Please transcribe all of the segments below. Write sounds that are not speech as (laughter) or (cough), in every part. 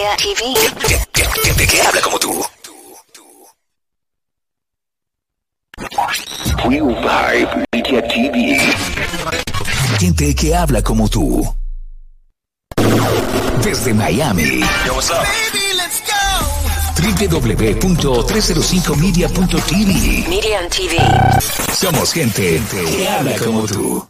Media TV. Gente que habla como tú. Vibe Media TV. Gente que habla como tú. Desde Miami. www.305media.tv Media TV. Somos gente que habla como tú.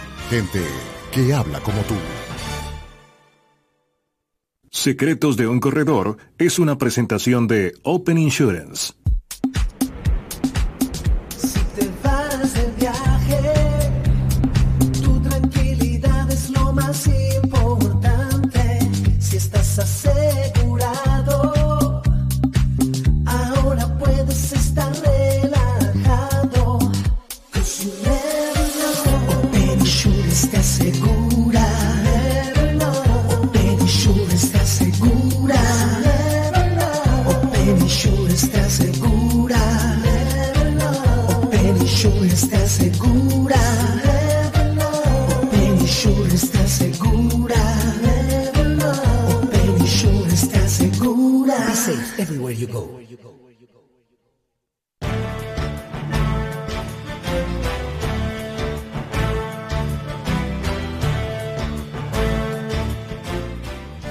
Gente que habla como tú. Secretos de un corredor es una presentación de Open Insurance.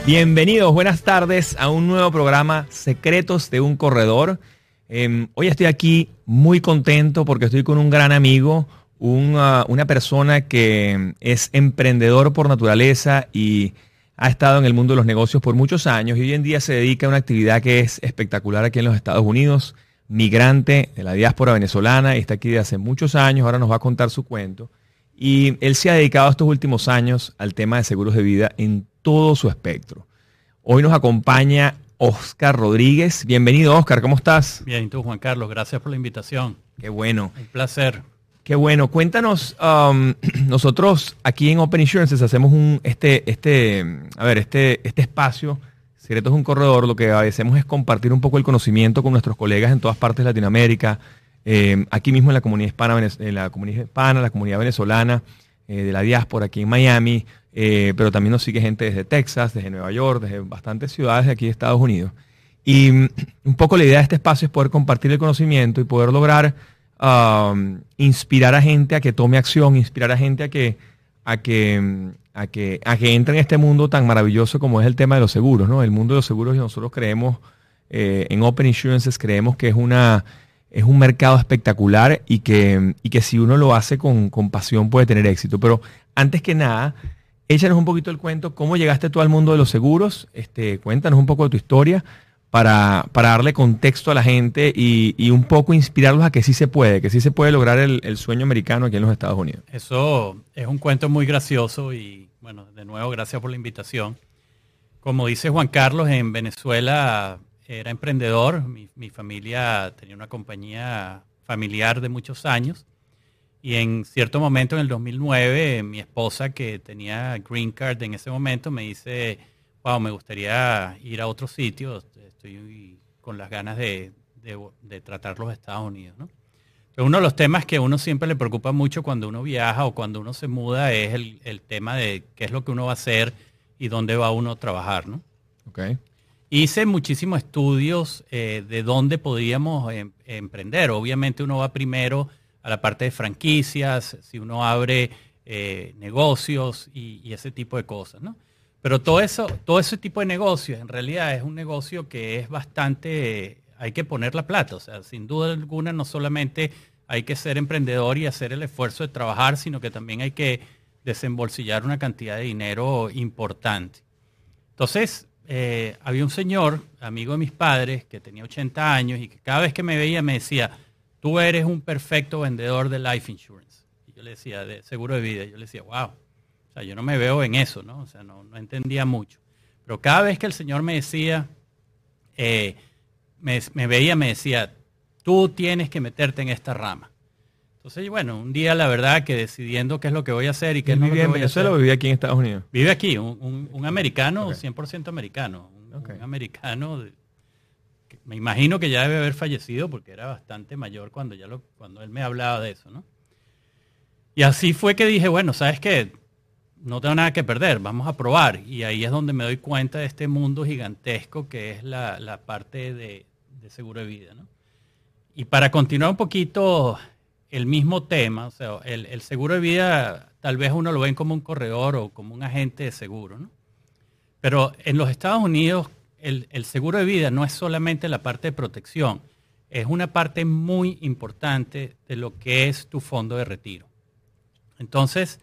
Bienvenidos, buenas tardes a un nuevo programa Secretos de un Corredor. Eh, hoy estoy aquí muy contento porque estoy con un gran amigo, una, una persona que es emprendedor por naturaleza y ha estado en el mundo de los negocios por muchos años y hoy en día se dedica a una actividad que es espectacular aquí en los Estados Unidos, migrante de la diáspora venezolana y está aquí desde hace muchos años, ahora nos va a contar su cuento. Y él se ha dedicado estos últimos años al tema de seguros de vida en todo su espectro. Hoy nos acompaña Oscar Rodríguez. Bienvenido, Oscar, ¿cómo estás? Bien, y tú, Juan Carlos, gracias por la invitación. Qué bueno, Un placer. Qué bueno. Cuéntanos, um, (clears throat) nosotros aquí en Open Insurances hacemos un, este, este, a ver, este, este espacio, Secretos de un Corredor, lo que hacemos es compartir un poco el conocimiento con nuestros colegas en todas partes de Latinoamérica, eh, aquí mismo en la comunidad hispana, en la comunidad hispana, la comunidad venezolana, eh, de la diáspora aquí en Miami, eh, pero también nos sigue gente desde Texas, desde Nueva York, desde bastantes ciudades de aquí de Estados Unidos. Y mm, (clears throat) un poco la idea de este espacio es poder compartir el conocimiento y poder lograr um, inspirar a gente a que tome acción, inspirar a gente a que, a que, a que, a que entre en este mundo tan maravilloso como es el tema de los seguros, ¿no? El mundo de los seguros y nosotros creemos, eh, en Open Insurances creemos que es una es un mercado espectacular y que, y que si uno lo hace con, con pasión puede tener éxito. Pero antes que nada, échanos un poquito el cuento, cómo llegaste tú al mundo de los seguros, este, cuéntanos un poco de tu historia para, para darle contexto a la gente y, y un poco inspirarlos a que sí se puede, que sí se puede lograr el, sueño americano aquí en los Estados Unidos. Eso es un cuento muy gracioso y, bueno, de nuevo, gracias por la invitación. Como dice Juan Carlos, en Venezuela era emprendedor. Mi, mi familia tenía una compañía familiar de muchos años. Y en cierto momento, en el 2009, mi esposa, que tenía green card en ese momento, me dice, wow, me gustaría ir a otro sitio. Estoy con las ganas de, de- de tratar los Estados Unidos. ¿no? Pero uno de los temas que a uno siempre le preocupa mucho cuando uno viaja o cuando uno se muda es el, el tema de qué es lo que uno va a hacer y dónde va uno a trabajar. ¿no? Okay. Hice muchísimos estudios eh, de dónde podíamos em- emprender. Obviamente uno va primero a la parte de franquicias, si uno abre eh, negocios y, y ese tipo de cosas, ¿no? Pero todo eso, todo ese tipo de negocios en realidad es un negocio que es bastante, hay que poner la plata. O sea, sin duda alguna no solamente hay que ser emprendedor y hacer el esfuerzo de trabajar, sino que también hay que desembolsillar una cantidad de dinero importante. Entonces, eh, había un señor, amigo de mis padres, que tenía 80 años y que cada vez que me veía me decía, tú eres un perfecto vendedor de life insurance. Y yo le decía, de seguro de vida. Yo le decía, wow. Sea, yo no me veo en eso, ¿no? O sea, no, no entendía mucho. Pero cada vez que el Señor me decía, eh, me, me veía, me decía, tú tienes que meterte en esta rama. Entonces, bueno, un día la verdad que decidiendo qué es lo que voy a hacer y qué ¿Él no es lo que en voy a hacer. Venezuela o vivía aquí en Estados Unidos? Vive aquí, un, un- un americano, Ok. 100% americano. Un, americano, de- que me imagino que ya debe haber fallecido porque era bastante mayor cuando, ya lo, cuando él me hablaba de eso, ¿no? Y así fue que dije, bueno, ¿sabes qué? No tengo nada que perder, vamos a probar. Y ahí es donde me doy cuenta de este mundo gigantesco que es la, la parte de, de seguro de vida, ¿no? Y para continuar un poquito el mismo tema, o sea, el, el seguro de vida tal vez uno lo ven como un corredor o como un agente de seguro, ¿no? Pero en los Estados Unidos el, el seguro de vida no es solamente la parte de protección, es una parte muy importante de lo que es tu fondo de retiro. Entonces,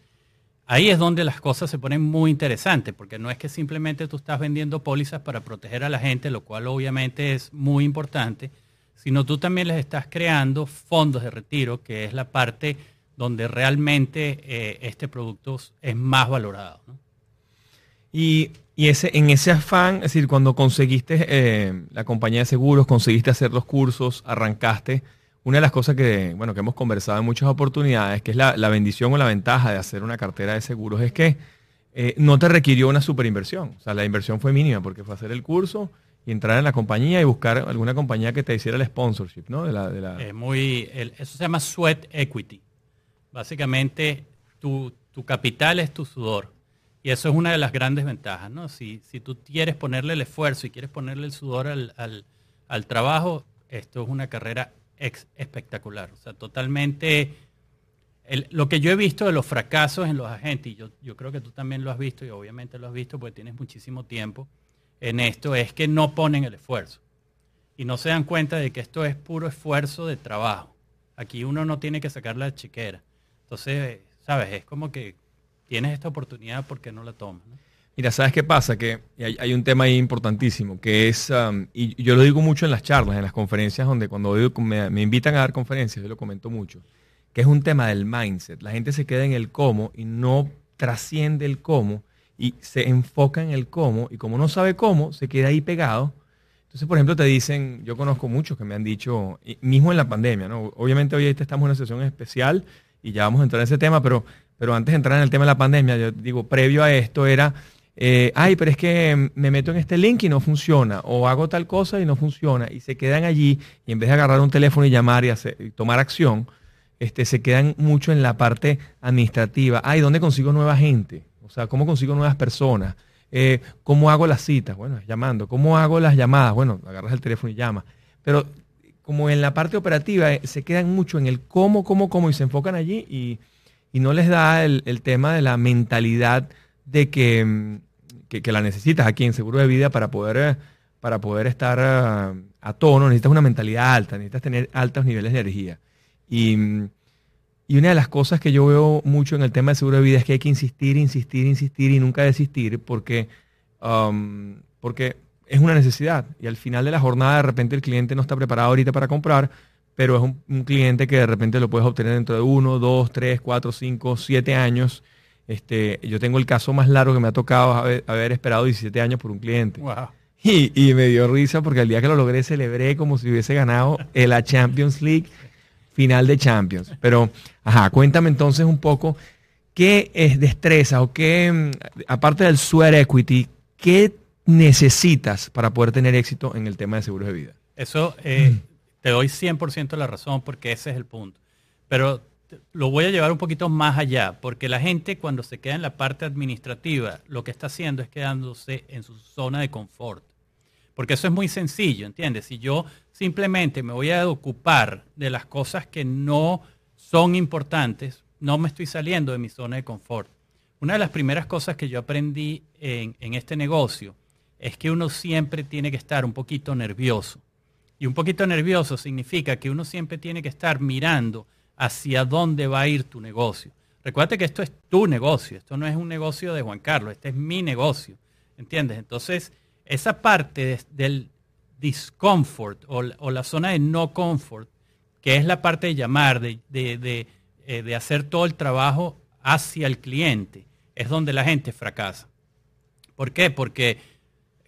ahí es donde las cosas se ponen muy interesantes, porque no es que simplemente tú estás vendiendo pólizas para proteger a la gente, lo cual obviamente es muy importante, sino tú también les estás creando fondos de retiro, que es la parte donde realmente eh, este producto es más valorado. y ese, en ese afán, es decir, cuando conseguiste eh, la compañía de seguros, conseguiste hacer los cursos, arrancaste, una de las cosas que, bueno, que hemos conversado en muchas oportunidades, que es la, la bendición o la ventaja de hacer una cartera de seguros, es que eh, no te requirió una superinversión. O sea, la inversión fue mínima porque fue hacer el curso y entrar en la compañía y buscar alguna compañía que te hiciera el sponsorship, ¿no? De la, de la- muy, eso se llama sweat equity. Básicamente, tu, tu capital es tu sudor. Y eso es una de las grandes ventajas, ¿no? Si, si tú quieres ponerle el esfuerzo y quieres ponerle el sudor al, al- al trabajo, esto es una carrera ex- espectacular. O sea, totalmente... el- lo que yo he visto de los fracasos en los agentes, y yo, yo creo que tú también lo has visto, y obviamente lo has visto porque tienes muchísimo tiempo en esto, es que no ponen el esfuerzo y no se dan cuenta de que esto es puro esfuerzo de trabajo. Aquí uno no tiene que sacar la chiquera. Entonces, sabes, es como que tienes esta oportunidad porque no la tomas. Mira, ¿sabes qué pasa? Que hay, un tema ahí importantísimo, que es, um, y yo lo digo mucho en las charlas, en las conferencias, donde cuando me, invitan a dar conferencias, yo lo comento mucho, que es un tema del mindset. La gente se queda en el cómo y no trasciende el cómo y se enfoca en el cómo y como no sabe cómo, se queda ahí pegado. Entonces, por ejemplo, te dicen, yo conozco muchos que me han dicho, mismo en la pandemia, ¿no? Obviamente hoy estamos en una sesión especial y ya vamos a entrar en ese tema, pero, pero antes de entrar en el tema de la pandemia, yo digo, previo a esto era, eh, ay, pero es que me meto en este link y no funciona, o hago tal cosa y no funciona, y se quedan allí, y en vez de agarrar un teléfono y llamar y, tomar acción, este, se quedan mucho en la parte administrativa. Ay, ¿dónde consigo nueva gente? O sea, ¿cómo consigo nuevas personas? Eh, ¿Cómo hago las citas? Bueno, llamando. ¿Cómo hago las llamadas? Bueno, agarras el teléfono y llamas. Pero como en la parte operativa eh, se quedan mucho en el cómo, cómo, cómo y se enfocan allí y, y no les da el, el tema de la mentalidad de que, mm, que, la necesitas aquí en seguro de vida para poder, eh, para poder estar ah, a tono. Necesitas una mentalidad alta, necesitas tener altos niveles de energía. Y, y una de las cosas que yo veo mucho en el tema de seguro de vida es que hay que insistir, insistir, insistir y nunca desistir porque, um, porque es una necesidad. Y al final de la jornada de repente el cliente no está preparado ahorita para comprar, pero es un, un cliente que de repente lo puedes obtener dentro de uno, dos, tres, cuatro, cinco, siete años. Este, yo tengo el caso más largo que me ha tocado haber, haber esperado 17 años por un cliente. Wow. Y, y me dio risa porque el día que lo logré celebré como si hubiese ganado la Champions League, final de Champions. Pero, ajá, cuéntame entonces un poco qué es destreza o qué, mm, aparte del sweat equity, qué necesitas para poder tener éxito en el tema de seguros de vida. Eso eh, te doy 100% la razón porque ese es el punto. Pero lo voy a llevar un poquito más allá, porque la gente cuando se queda en la parte administrativa, lo que está haciendo es quedándose en su zona de confort. Porque eso es muy sencillo, ¿entiendes? Si yo simplemente me voy a ocupar de las cosas que no son importantes, no me estoy saliendo de mi zona de confort. Una de las primeras cosas que yo aprendí en, en este negocio es que uno siempre tiene que estar un poquito nervioso. Y un poquito nervioso significa que uno siempre tiene que estar mirando hacia dónde va a ir tu negocio. Recuerda que esto es tu negocio, esto no es un negocio de Juan Carlos, este es mi negocio. ¿Entiendes? Entonces, esa parte de- del discomfort o, la- zona de no comfort, que es la parte de llamar, de, de- de, eh, de hacer todo el trabajo hacia el cliente, es donde la gente fracasa. ¿Por qué? Porque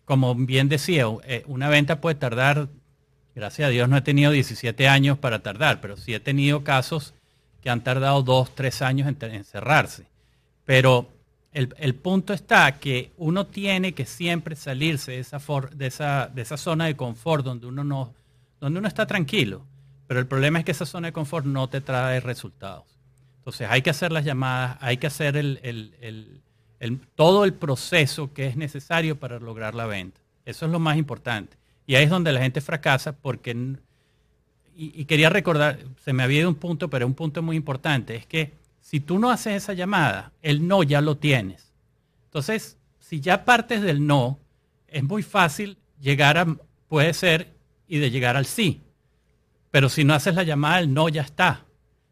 como bien decía, eh, una venta puede tardar, gracias a Dios no he tenido 17 años para tardar, pero sí he tenido casos que han tardado dos, tres años en, cerrarse. Pero el, punto está que uno tiene que siempre salirse de esa, de esa, de esa zona de confort donde uno, no, donde uno está tranquilo. Pero el problema es que esa zona de confort no te trae resultados. Entonces hay que hacer las llamadas, hay que hacer el, todo el proceso que es necesario para lograr la venta. Eso es lo más importante. Y ahí es donde la gente fracasa porque, y, quería recordar, se me había ido un punto, pero un punto muy importante, es que si tú no haces esa llamada, el no ya lo tienes. Entonces, si ya partes del no, es muy fácil llegar a, puede ser, y de llegar al sí. Pero si no haces la llamada, el no ya está.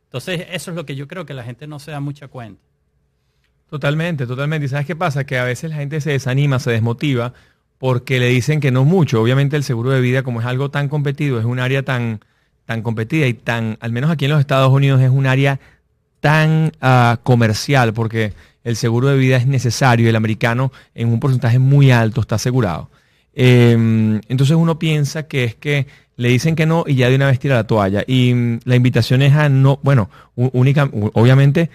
Entonces, eso es lo que yo creo que la gente no se da mucha cuenta. Totalmente, totalmente. ¿Y sabes qué pasa? Que a veces la gente se desanima, se desmotiva porque le dicen que no mucho. Obviamente el seguro de vida, como es algo tan competido, es un área tan, tan competida y tan, al menos aquí en los Estados Unidos, es un área tan ah, comercial porque el seguro de vida es necesario, el americano en un porcentaje muy alto está asegurado. Em, entonces uno piensa que es que le dicen que no y ya de una vez tira la toalla. Y mm, la invitación es a no, bueno, única, obviamente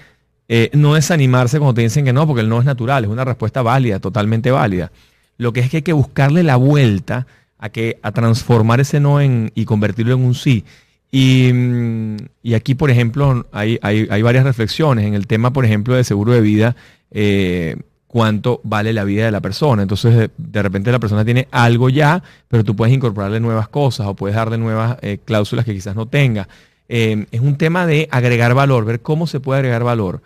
eh, no desanimarse cuando te dicen que no, porque el no es natural, es una respuesta válida, totalmente válida. Lo que es que hay que buscarle la vuelta a, que, a transformar ese no en, y convertirlo en un sí. Y, mm, aquí, por ejemplo, hay, hay, varias reflexiones en el tema, por ejemplo, de seguro de vida. Eh, cuánto vale la vida de la persona. Entonces, de, repente la persona tiene algo ya, pero tú puedes incorporarle nuevas cosas o puedes darle nuevas eh, cláusulas que quizás no tenga. Eh, es un tema de agregar valor, ver cómo se puede agregar valor.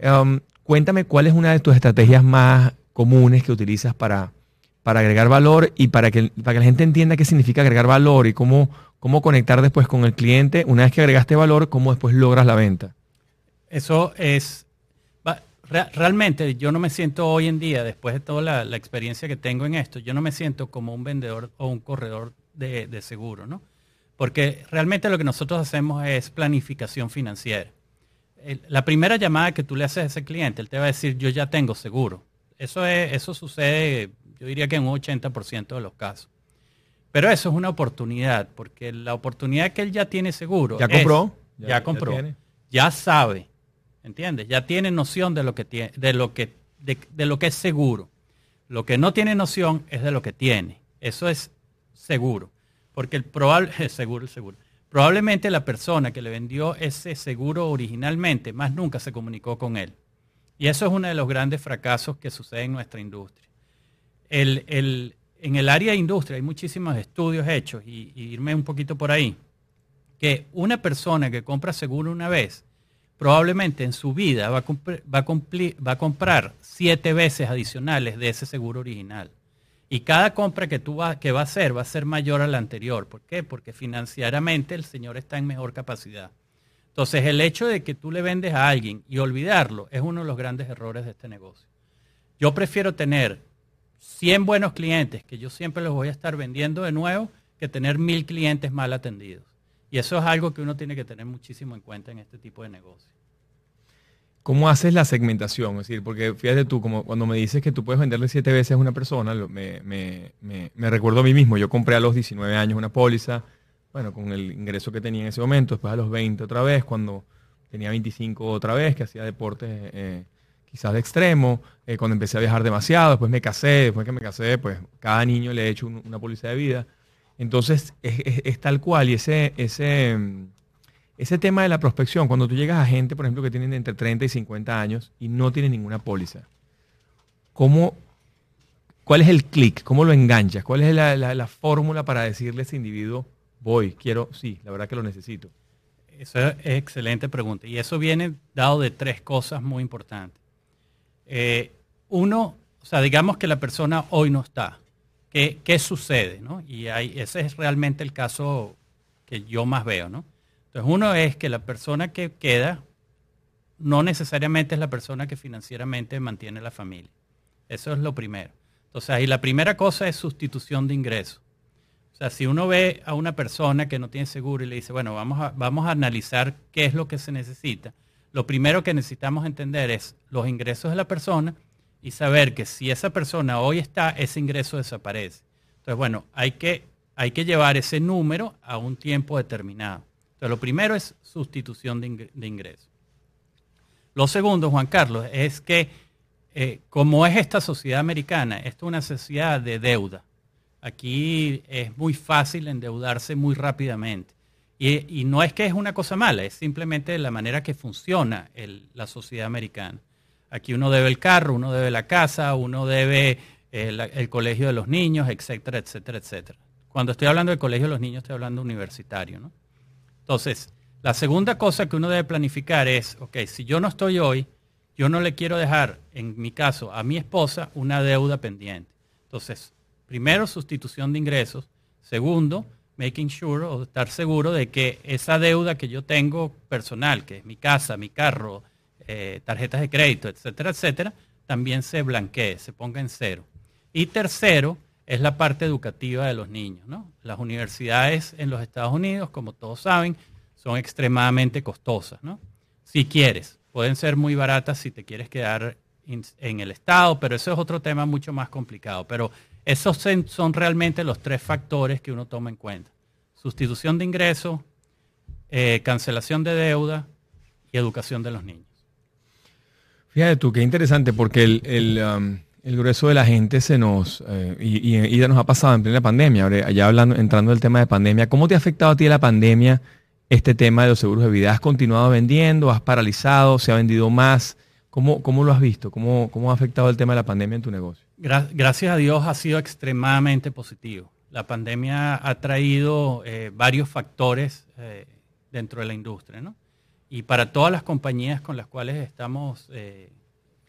Um, cuéntame cuál es una de tus estrategias más comunes que utilizas para, para agregar valor y para que, para que la gente entienda qué significa agregar valor y cómo, cómo conectar después con el cliente. Una vez que agregaste valor, cómo después logras la venta. Eso es realmente yo no me siento hoy en día, después de toda la, experiencia que tengo en esto, yo no me siento como un vendedor o un corredor de, seguro, ¿no? Porque realmente lo que nosotros hacemos es planificación financiera. la primera llamada que tú le haces a ese cliente, él te va a decir, yo ya tengo seguro. Eso, es, eso sucede, yo diría que en un 80% de los casos. Pero eso es una oportunidad, porque la oportunidad que él ya tiene seguro. Ya compró. ya, compró. ya sabe ¿Entiendes? Ya tiene noción de lo que tiene, de lo que, de, lo que es seguro. Lo que no tiene noción es de lo que tiene. Eso es seguro. Porque el probable, (laughs) seguro, el seguro. Probablemente la persona que le vendió ese seguro originalmente más nunca se comunicó con él. Y eso es uno de los grandes fracasos que sucede en nuestra industria. En el área de industria hay muchísimos estudios hechos, y, irme un poquito por ahí, que una persona que compra seguro una vez probablemente en su vida va a, va, va comprar siete veces adicionales de ese seguro original. Y cada compra que, tú va, que va a hacer va a ser mayor a la anterior. ¿Por qué? Porque financieramente el señor está en mejor capacidad. Entonces el hecho de que tú le vendes a alguien y olvidarlo es uno de los grandes errores de este negocio. Yo prefiero tener 100 buenos clientes que yo siempre los voy a estar vendiendo de nuevo que tener mil clientes mal atendidos. Y eso es algo que uno tiene que tener muchísimo en cuenta en este tipo de negocio. ¿Cómo haces la segmentación? Es decir, porque fíjate tú, como cuando me dices que tú puedes venderle siete veces a una persona, me, me, recuerdo a mí mismo. Yo compré a los 19 años una póliza, bueno, con el ingreso que tenía en ese momento, después a los 20 otra vez, cuando tenía 25 otra vez, que hacía deportes eh, quizás de extremo, eh, cuando empecé a viajar demasiado, después me casé, después que me casé, pues cada niño le he hecho una póliza de vida. Entonces es, tal cual y ese, ese, ese tema de la prospección, cuando tú llegas a gente, por ejemplo, que tienen entre 30 y 50 años y no tienen ninguna póliza, ¿cómo, ¿cuál es el clic? ¿Cómo lo enganchas? ¿Cuál es la, fórmula para decirle a ese individuo, voy, quiero, sí, la verdad que lo necesito? Esa es excelente pregunta. Y eso viene dado de tres cosas muy importantes. Eh, uno, o sea, digamos que la persona hoy no está. ¿Qué, sucede? Y ese es realmente el caso que yo más veo. ¿no? Entonces, uno es que la persona que queda no necesariamente es la persona que financieramente mantiene la familia. Eso es lo primero. Entonces, ahí la primera cosa es sustitución de ingresos. O sea, si uno ve a una persona que no tiene seguro y le dice, bueno, vamos a, vamos a analizar qué es lo que se necesita, lo primero que necesitamos entender es los ingresos de la persona y saber que si esa persona hoy está, ese ingreso desaparece. Entonces, bueno, hay que, hay que llevar ese número a un tiempo determinado. Entonces, lo primero es sustitución de, ing- de ingresos. Lo segundo, Juan Carlos, es que eh, como es esta sociedad americana, esto es una sociedad de deuda. Aquí es muy fácil endeudarse muy rápidamente. Y, y no es que es una cosa mala, es simplemente la manera que funciona el- la sociedad americana. Aquí uno debe el carro, uno debe la casa, uno debe eh, la- el colegio de los niños, etcétera, etcétera, etcétera. Cuando estoy hablando del colegio de los niños, estoy hablando universitario, ¿no? Entonces, la segunda cosa que uno debe planificar es, ok, si yo no estoy hoy, yo no le quiero dejar, en mi caso, a mi esposa una deuda pendiente. Entonces, primero, sustitución de ingresos. Segundo, making sure o estar seguro de que esa deuda que yo tengo personal, que es mi casa, mi carro, eh, tarjetas de crédito, etcétera, etcétera, también se blanquee, se ponga en cero. Y tercero, es la parte educativa de los niños. ¿no? Las universidades en los Estados Unidos, como todos saben, son extremadamente costosas. ¿no? Si quieres, pueden ser muy baratas si te quieres quedar en el Estado, pero eso es otro tema mucho más complicado. Pero esos son realmente los tres factores que uno toma en cuenta. Sustitución de ingresos, eh, cancelación de deuda y educación de los niños. Fíjate tú, qué interesante, porque el, um, grueso de la gente se nos, eh, y, y- nos ha pasado en plena pandemia, ahora ya hablando, entrando en el tema de pandemia, ¿cómo te ha afectado a ti la pandemia este tema de los seguros de vida? ¿Has continuado vendiendo? ¿Has paralizado? ¿Se ha vendido más? ¿Cómo, cómo lo has visto? ¿Cómo, ¿Cómo ha afectado el tema de la pandemia en tu negocio? Gra- gracias a Dios ha sido extremadamente positivo. La pandemia ha traído eh, varios factores eh, dentro de la industria, ¿no? Y para todas las compañías con las cuales estamos eh,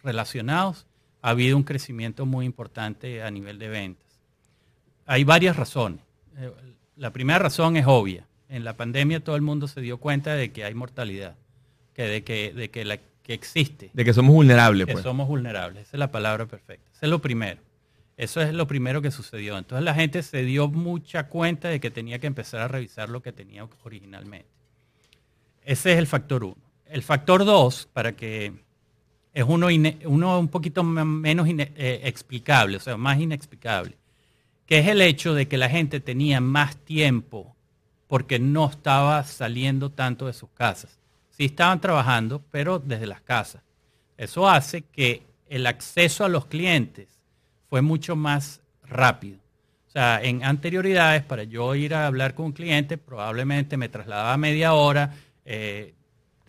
relacionados, ha habido un crecimiento muy importante a nivel de ventas. Hay varias razones. La primera razón es obvia. En la pandemia todo el mundo se dio cuenta de que hay mortalidad, que de que, de que, la, que existe De que somos vulnerables, que pues. somos vulnerables. Esa es la palabra perfecta. Eso es lo primero. Eso es lo primero que sucedió. Entonces la gente se dio mucha cuenta de que tenía que empezar a revisar lo que tenía originalmente. Ese es el factor uno. El factor dos, para que es uno, uno un poquito menos eh, explicable, o sea, más inexplicable, que es el hecho de que la gente tenía más tiempo porque no estaba saliendo tanto de sus casas. Sí estaban trabajando, pero desde las casas. Eso hace que el acceso a los clientes fue mucho más rápido. O sea, en anterioridades, para yo ir a hablar con un cliente, probablemente me trasladaba media hora, eh,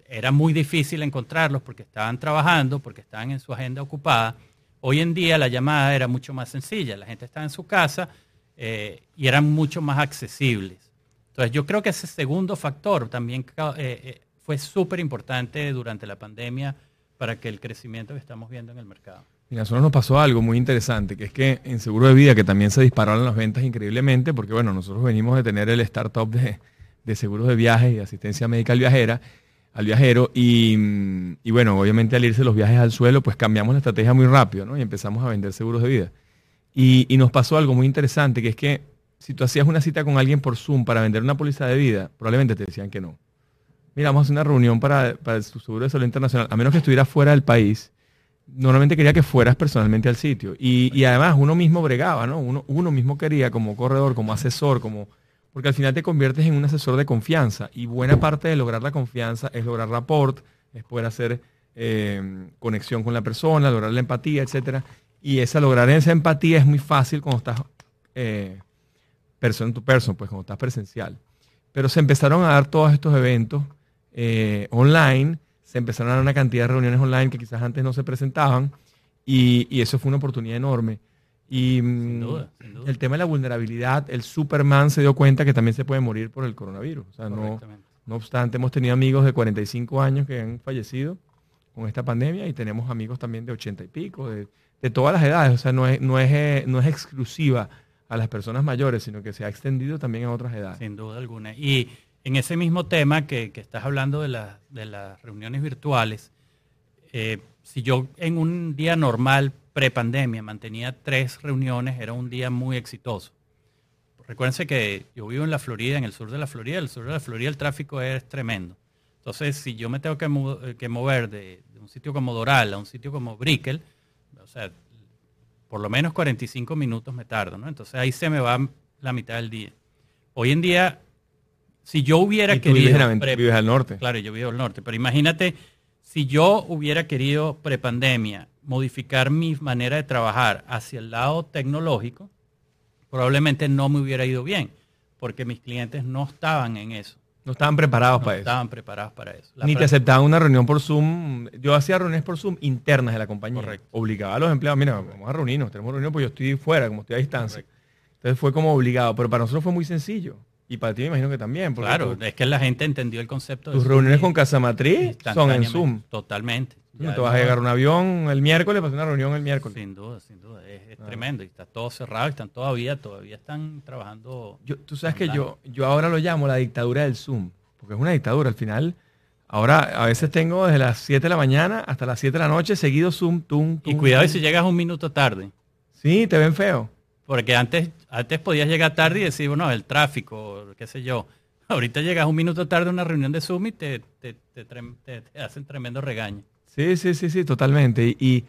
era muy difícil encontrarlos porque estaban trabajando, porque estaban en su agenda ocupada. Hoy en día la llamada era mucho más sencilla, la gente estaba en su casa eh, y eran mucho más accesibles. Entonces yo creo que ese segundo factor también eh, fue súper importante durante la pandemia para que el crecimiento que estamos viendo en el mercado. Mira, a nosotros nos pasó algo muy interesante, que es que en seguro de vida, que también se dispararon las ventas increíblemente, porque bueno, nosotros venimos de tener el startup de, seguros de viajes y asistencia médica al viajera, al viajero, y, y bueno, obviamente al irse los viajes al suelo, pues cambiamos la estrategia muy rápido, ¿no? Y empezamos a vender seguros de vida. Y, y nos pasó algo muy interesante, que es que si tú hacías una cita con alguien por Zoom para vender una póliza de vida, probablemente te decían que no. Mira, vamos a hacer una reunión para, para su seguro de salud internacional, a menos que estuviera fuera del país, normalmente quería que fueras personalmente al sitio. Y, y además uno mismo bregaba, ¿no? Uno, uno mismo quería como corredor, como asesor, como... Porque al final te conviertes en un asesor de confianza. Y buena parte de lograr la confianza es lograr rapport, es poder hacer eh, conexión con la persona, lograr la empatía, etcétera. Y esa, lograr esa empatía es muy fácil cuando estás eh, person to person, pues cuando estás presencial. Pero se empezaron a dar todos estos eventos eh, online, se empezaron a dar una cantidad de reuniones online que quizás antes no se presentaban y, y eso fue una oportunidad enorme. Y mm, duda, sin duda. el tema de la vulnerabilidad, el Superman se dio cuenta que también se puede morir por el coronavirus. O sea, no, no obstante, hemos tenido amigos de 45 años que han fallecido con esta pandemia y tenemos amigos también de 80 y pico, de, de todas las edades. O sea, no es, no, es, eh, no es exclusiva a las personas mayores, sino que se ha extendido también a otras edades. Sin duda alguna. Y en ese mismo tema que, estás hablando de, la- de las reuniones virtuales, eh, si yo en un día normal pre-pandemia mantenía tres reuniones, era un día muy exitoso. Recuérdense que yo vivo en la Florida, en el sur de la Florida. El sur de la Florida el tráfico es tremendo. Entonces, si yo me tengo que, eh, mover de, de un sitio como Doral a un sitio como Brickell, O sea, por lo menos 45 minutos me tardo, ¿no? Entonces ahí se me va la mitad del día. Hoy en día, si yo hubiera Y tú vives, querido... en Aven- pre- vives al norte. Claro, yo vivo al norte, pero imagínate si yo hubiera querido prepandemia modificar mi manera de trabajar hacia el lado tecnológico, probablemente no me hubiera ido bien, porque mis clientes no estaban en eso, No estaban preparados no para eso. estaban preparados para eso. La Ni te aceptaban una reunión por Zoom. Yo hacía reuniones por Zoom internas de la compañía. Correcto. Obligaba a los empleados, mira, vamos a reunirnos, tenemos reunión porque yo estoy fuera, como estoy a distancia. Entonces fue como obligado, pero para nosotros fue muy sencillo. Y para ti me imagino que también. porque Claro, tú- es que la gente entendió el concepto. de tus reuniones con Casa Matriz son en. Zoom. Totalmente. No te vas a llegar a un avión el miércoles para hacer una reunión el miércoles. Sin duda, sin duda. Es, es tremendo. Y está todo cerrado, están todavía, todavía están trabajando. Yo- tú sabes que yo, yo ahora lo llamo la dictadura del Zoom, porque es una dictadura. Al final, ahora a veces tengo desde las 7 de la mañana hasta las 7 de la noche seguido Zoom, tum, Y cuidado y tum. si llegas un minuto tarde. Sí, te ven feo. Porque antes, antes podías llegar tarde y decir, bueno, el tráfico, qué sé yo. (laughs) Ahorita llegas un minuto tarde a una reunión de Zoom y te, te, te trem- te- te hacen tremendo regaño. Sí, sí, sí, sí, totalmente. Y, y,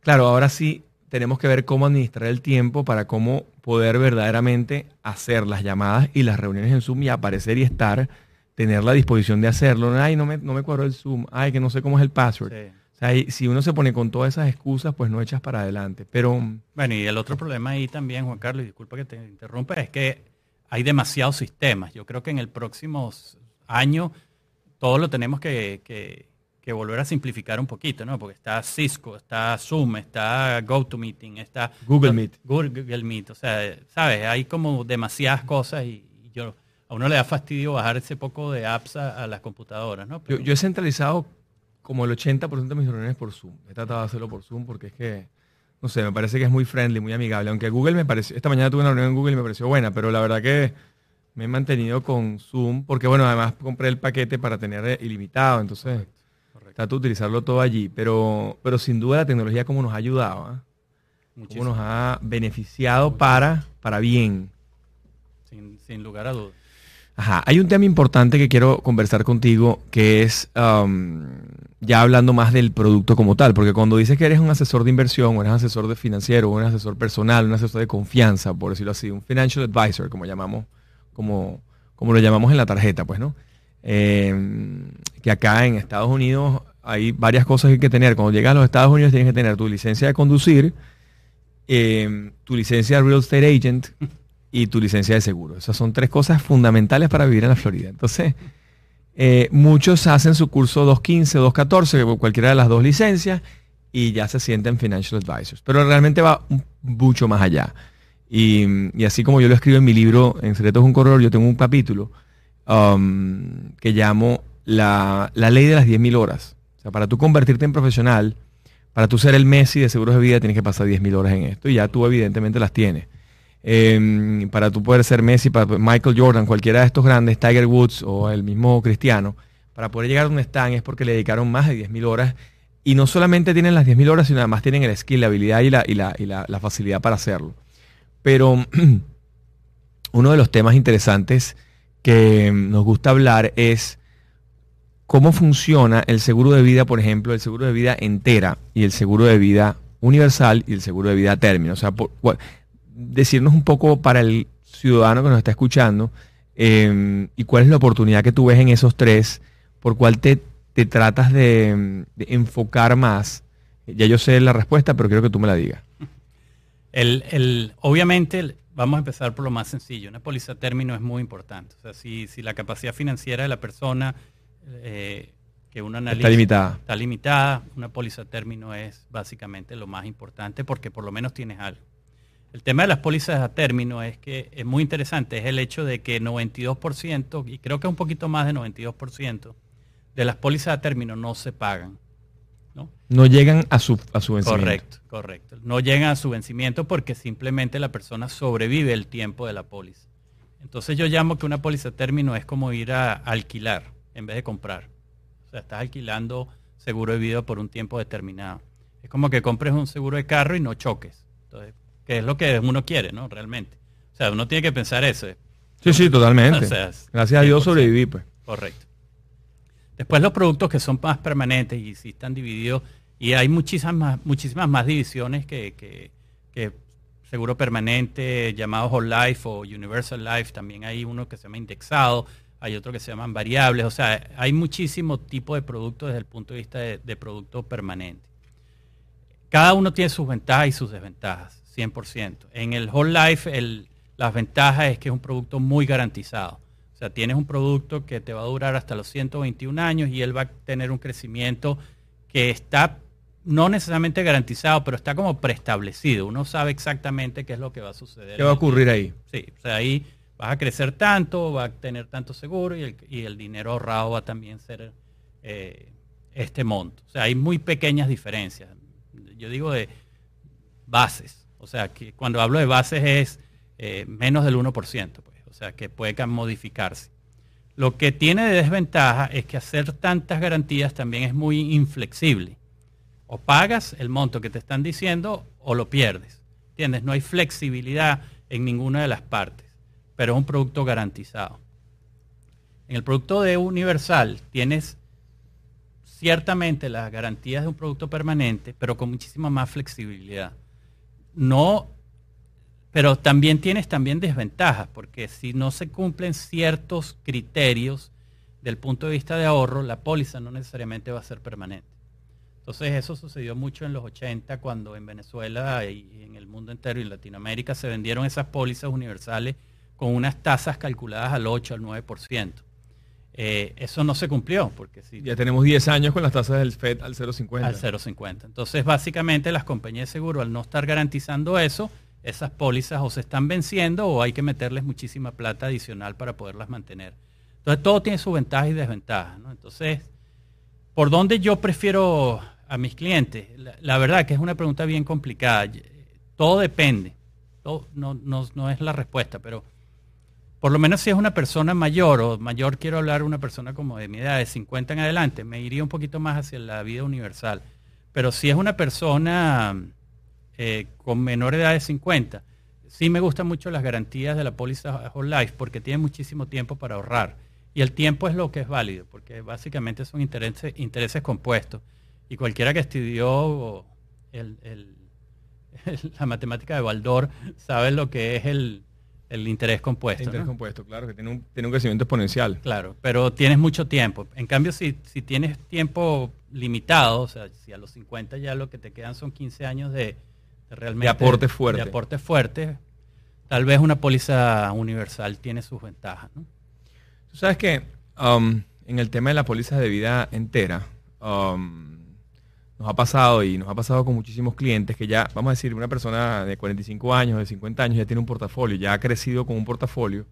claro, ahora sí tenemos que ver cómo administrar el tiempo para cómo poder verdaderamente hacer las llamadas y las reuniones en Zoom y aparecer y estar, tener la disposición de hacerlo. Ay, no me, no me cuadró el Zoom. Ay, que no sé cómo es el password. Sí. O sea, y si uno se pone con todas esas excusas, pues no echas para adelante. Pero Bueno, y el otro problema ahí también, Juan Carlos, y disculpa que te interrumpa, es que hay demasiados sistemas. Yo creo que en el próximo año todo lo tenemos que, que- que volver a simplificar un poquito, ¿no? Porque está Cisco, está Zoom, está GoToMeeting, está Google Meet. Google Meet. O sea, ¿sabes? Hay como demasiadas cosas y, y yo a uno le da fastidio bajar ese poco de apps a, a las computadoras, ¿no? yo he centralizado como el 80% de mis reuniones por Zoom. He tratado de hacerlo por Zoom porque es que, no sé, me parece que es muy friendly, muy amigable. Aunque Google me pareció, esta mañana tuve una reunión en Google y me pareció buena, pero la verdad que me he mantenido con Zoom porque, bueno, además compré el paquete para tener eh, ilimitado, entonces trato de utilizarlo todo allí. Pero, pero sin duda la tecnología como nos ha ayudado, muchísimo, Cómo nos ha beneficiado para, para bien. sin, sin lugar a dudas. Ajá, hay un tema importante que quiero conversar contigo, que es um, ya hablando más del producto como tal, porque cuando dices que eres un asesor de inversión, o eres asesor de financiero, o eres asesor personal, un asesor de confianza, por decirlo así, un financial advisor, como llamamos, como, como lo llamamos en la tarjeta, pues, ¿no? Eh, que acá en Estados Unidos hay varias cosas que hay que tener. Cuando llegas a los Estados Unidos tienes que tener tu licencia de conducir, eh, tu licencia de real estate agent (laughs) y tu licencia de seguro. Esas son tres cosas fundamentales para vivir en la Florida. Entonces, eh, muchos hacen su curso 215 o 214, o cualquiera de las dos licencias, y ya se sienten financial advisors. Pero realmente va mucho más allá. Y, y así como yo lo escribo en mi libro, En Secretos un Corredor, yo tengo un capítulo um, que llamo la, la ley de las 10.000 horas. O sea, para tú convertirte en profesional, para tú ser el Messi de seguros de vida, tienes que pasar 10.000 horas en esto. Y ya tú evidentemente las tienes. Eh, para tú poder ser Messi, para Michael Jordan, cualquiera de estos grandes, Tiger Woods o el mismo Cristiano, para poder llegar donde están es porque le dedicaron más de 10.000 horas. Y no solamente tienen las 10.000 horas, sino además tienen el skill, la habilidad y la, y la, y la, facilidad para hacerlo. Pero (clears throat) uno de los temas interesantes que nos gusta hablar es cómo funciona el seguro de vida, por ejemplo, el seguro de vida entera y el seguro de vida universal y el seguro de vida término. O sea, por- decirnos un poco para el ciudadano que nos está escuchando eh, y cuál es la oportunidad que tú ves en esos tres, por cuál te, te tratas de, de enfocar más. Ya yo sé la respuesta, pero quiero que tú me la digas. El, el- obviamente, vamos a empezar por lo más sencillo. Una póliza término es muy importante. O sea, si, si la capacidad financiera de la persona eh, que uno analiza Está limitada. está limitada, una póliza término es básicamente lo más importante porque por lo menos tienes algo. El tema de las pólizas a término es que es muy interesante, es el hecho de que 92%, y creo que un poquito más de 92%, de las pólizas a término no se pagan. ¿no? No llegan a su, a su vencimiento. Correcto, correcto. No llegan a su vencimiento porque simplemente la persona sobrevive el tiempo de la póliza. Entonces yo llamo que una póliza a término es como ir a alquilar en vez de comprar. O sea, estás alquilando seguro de vida por un tiempo determinado. Es como que compres un seguro de carro y no choques. Entonces, que es lo que uno quiere, ¿no? Realmente. O sea, uno tiene que pensar eso. Sí, sí, totalmente. O sea, es Gracias a Dios 100%. sobreviví, pues. Correcto. Después los productos que son más permanentes y si están divididos Y hay muchísimas más, muchísimas más divisiones que, que, que seguro permanente, llamado Whole Life o Universal Life. También hay uno que se llama indexado, hay otro que se llaman variables. O sea, hay muchísimo tipo de productos desde el punto de vista de, de producto permanente. Cada uno tiene sus ventajas y sus desventajas, 100%. En el Whole Life, el, las ventajas es que es un producto muy garantizado. O sea, tienes un producto que te va a durar hasta los 121 años y él va a tener un crecimiento que está no necesariamente garantizado, pero está como preestablecido. Uno sabe exactamente qué es lo que va a suceder. ¿Qué va a ocurrir ahí? Sí, o sea, ahí vas a crecer tanto, va a tener tanto seguro y el, y el dinero ahorrado va a también ser eh, este monto. O sea, hay muy pequeñas diferencias. Yo digo de bases. O sea, que cuando hablo de bases es eh, menos del 1%, pues. o sea, que puede modificarse. Lo que tiene de desventaja es que hacer tantas garantías también es muy inflexible o pagas el monto que te están diciendo o lo pierdes. ¿Entiendes? No hay flexibilidad en ninguna de las partes, pero es un producto garantizado. En el producto de Universal tienes ciertamente las garantías de un producto permanente, pero con muchísima más flexibilidad. No, pero también tienes también desventajas, porque si no se cumplen ciertos criterios del punto de vista de ahorro, la póliza no necesariamente va a ser permanente. Entonces eso sucedió mucho en los 80 cuando en Venezuela y en el mundo entero y en Latinoamérica se vendieron esas pólizas universales con unas tasas calculadas al 8, al 9%. Eh, eso no se cumplió porque si Ya tenemos 10 años con las tasas del FED al 0,50. al 0,50. Entonces básicamente las compañías de seguro al no estar garantizando eso, esas pólizas o se están venciendo o hay que meterles muchísima plata adicional para poderlas mantener. Entonces todo tiene su ventaja y desventaja. ¿no? Entonces, ¿por dónde yo prefiero a mis clientes? La, la verdad que es una pregunta bien complicada. Todo depende. Todo, no, no, no es la respuesta, pero por lo menos si es una persona mayor o mayor quiero hablar una persona como de mi edad, de 50 en adelante, me iría un poquito más hacia la vida universal. Pero si es una persona eh, con menor edad de 50, sí me gustan mucho las garantías de la póliza Whole Life porque tiene muchísimo tiempo para ahorrar. Y el tiempo es lo que es válido, porque básicamente son intereses, intereses compuestos. Y cualquiera que estudió (laughs) la matemática de Baldor sabe lo que es el, el interés compuesto. Interés ¿no? compuesto, claro, que tiene un, tiene un crecimiento exponencial. Claro, pero tienes mucho tiempo. En cambio, si, si tienes tiempo limitado, o sea, si a los 50 ya lo que te quedan son 15 años de, de realmente... De aporte fuerte. De aporte fuerte, tal vez una póliza universal tiene sus ventajas. ¿no? Tú sabes que um, en el tema de la póliza de vida entera, um, nos ha pasado y nos ha pasado con muchísimos clientes que ya, vamos a decir, una persona de 45 años, de 50 años, ya tiene un portafolio, ya ha crecido con un portafolio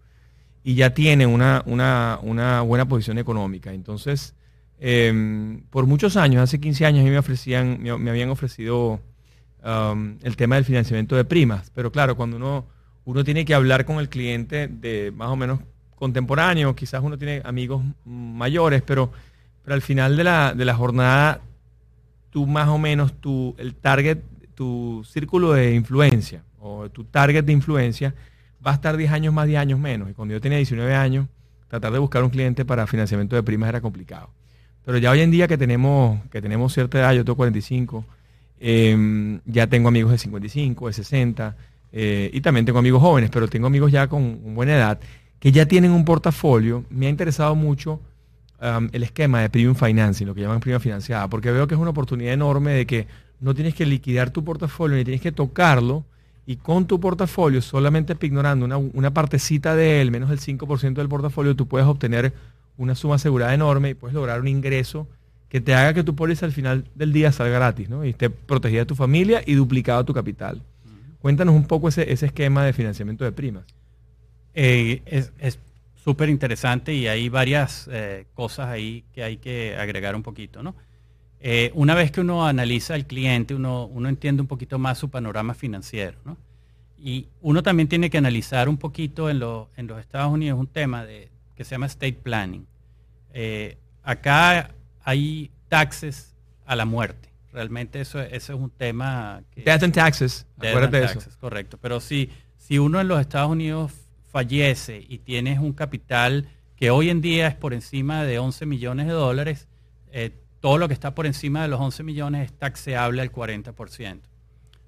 y ya tiene una, una, una buena posición económica. Entonces, em, por muchos años, hace 15 años, a mí me, ofrecían, me, me habían ofrecido um, el tema del financiamiento de primas. Pero claro, cuando uno, uno tiene que hablar con el cliente de más o menos contemporáneo, quizás uno tiene amigos mayores, pero, pero al final de la, de la jornada, tú más o menos, tu, el target, tu círculo de influencia o tu target de influencia va a estar 10 años más, 10 años menos. Y cuando yo tenía 19 años, tratar de buscar un cliente para financiamiento de primas era complicado. Pero ya hoy en día que tenemos, que tenemos cierta edad, yo tengo 45, eh, ya tengo amigos de 55, de 60, eh, y también tengo amigos jóvenes, pero tengo amigos ya con buena edad que ya tienen un portafolio. Me ha interesado mucho um, el esquema de premium financing, lo que llaman prima financiada, porque veo que es una oportunidad enorme de que no tienes que liquidar tu portafolio ni tienes que tocarlo y con tu portafolio, solamente ignorando una, una partecita de él, menos del 5% del portafolio, tú puedes obtener una suma asegurada enorme y puedes lograr un ingreso que te haga que tu póliza al final del día salga gratis, ¿no? Y esté protegida de tu familia y duplicado tu capital. Cuéntanos un poco ese, ese esquema de financiamiento de primas. Eh, es es súper interesante y hay varias eh, cosas ahí que hay que agregar un poquito, ¿no? Eh, una vez que uno analiza al cliente, uno, uno entiende un poquito más su panorama financiero, ¿no? Y uno también tiene que analizar un poquito en, lo- en los Estados Unidos un tema de, que se llama estate planning. Eh, acá hay taxes a la muerte. Realmente eso, eso es un tema que... Death and taxes, Death acuérdate de and eso. taxes, correcto. Pero si, si uno en los Estados Unidos fallece y tienes un capital que hoy en día es por encima de 11 millones de dólares, eh, todo lo que está por encima de los 11 millones es taxeable al 40%.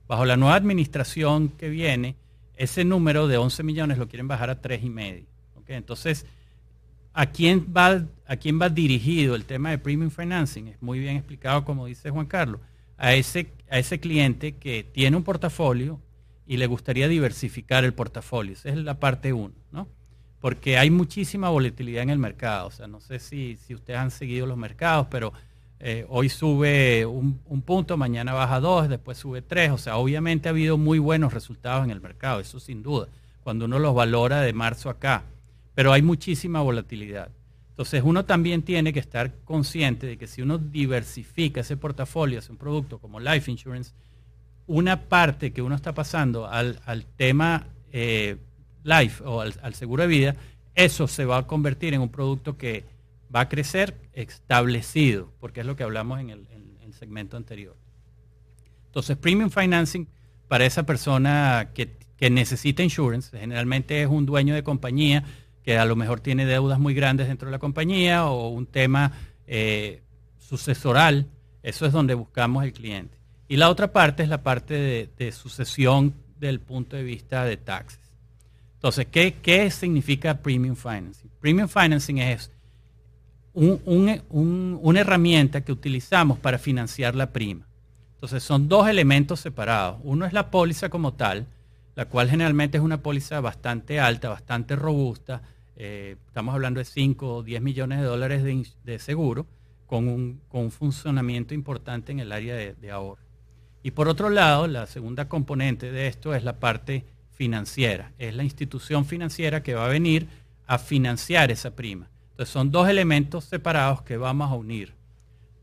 Bajo la nueva administración que viene, ese número de 11 millones lo quieren bajar a 3,5. ¿ok? Entonces, ¿a quién, va, ¿a quién va dirigido el tema de premium financing? Es muy bien explicado, como dice Juan Carlos. A ese, a ese cliente que tiene un portafolio y le gustaría diversificar el portafolio. Esa es la parte 1, ¿no? Porque hay muchísima volatilidad en el mercado. O sea, no sé si, si ustedes han seguido los mercados, pero eh, hoy sube un, un, punto, mañana baja dos, después sube tres. O sea, obviamente ha habido muy buenos resultados en el mercado, eso sin duda, cuando uno los valora de marzo acá. Pero hay muchísima volatilidad. Entonces uno también tiene que estar consciente de que si uno diversifica ese portafolio hacia un producto como Life Insurance, una parte que uno está pasando al, al tema eh, Life o al, al seguro de vida, eso se va a convertir en un producto que va a crecer establecido, porque es lo que hablamos en el, en el, segmento anterior. Entonces, premium financing para esa persona que, que, necesita insurance, generalmente es un dueño de compañía que a lo mejor tiene deudas muy grandes dentro de la compañía o un tema eh, sucesoral, eso es donde buscamos el cliente. Y la otra parte es la parte de, sucesión del punto de vista de taxes. Entonces, ¿qué, ¿qué significa premium financing? Premium financing es un, un, un, una herramienta que utilizamos para financiar la prima. Entonces son dos elementos separados. Uno es la póliza como tal, la cual generalmente es una póliza bastante alta, bastante robusta. Eh, estamos hablando de 5 o 10 millones de dólares de, de seguro con un, con un, funcionamiento importante en el área de ahorro. Y por otro lado, la segunda componente de esto es la parte financiera. Es la institución financiera que va a venir a financiar esa prima. Entonces son dos elementos separados que vamos a unir.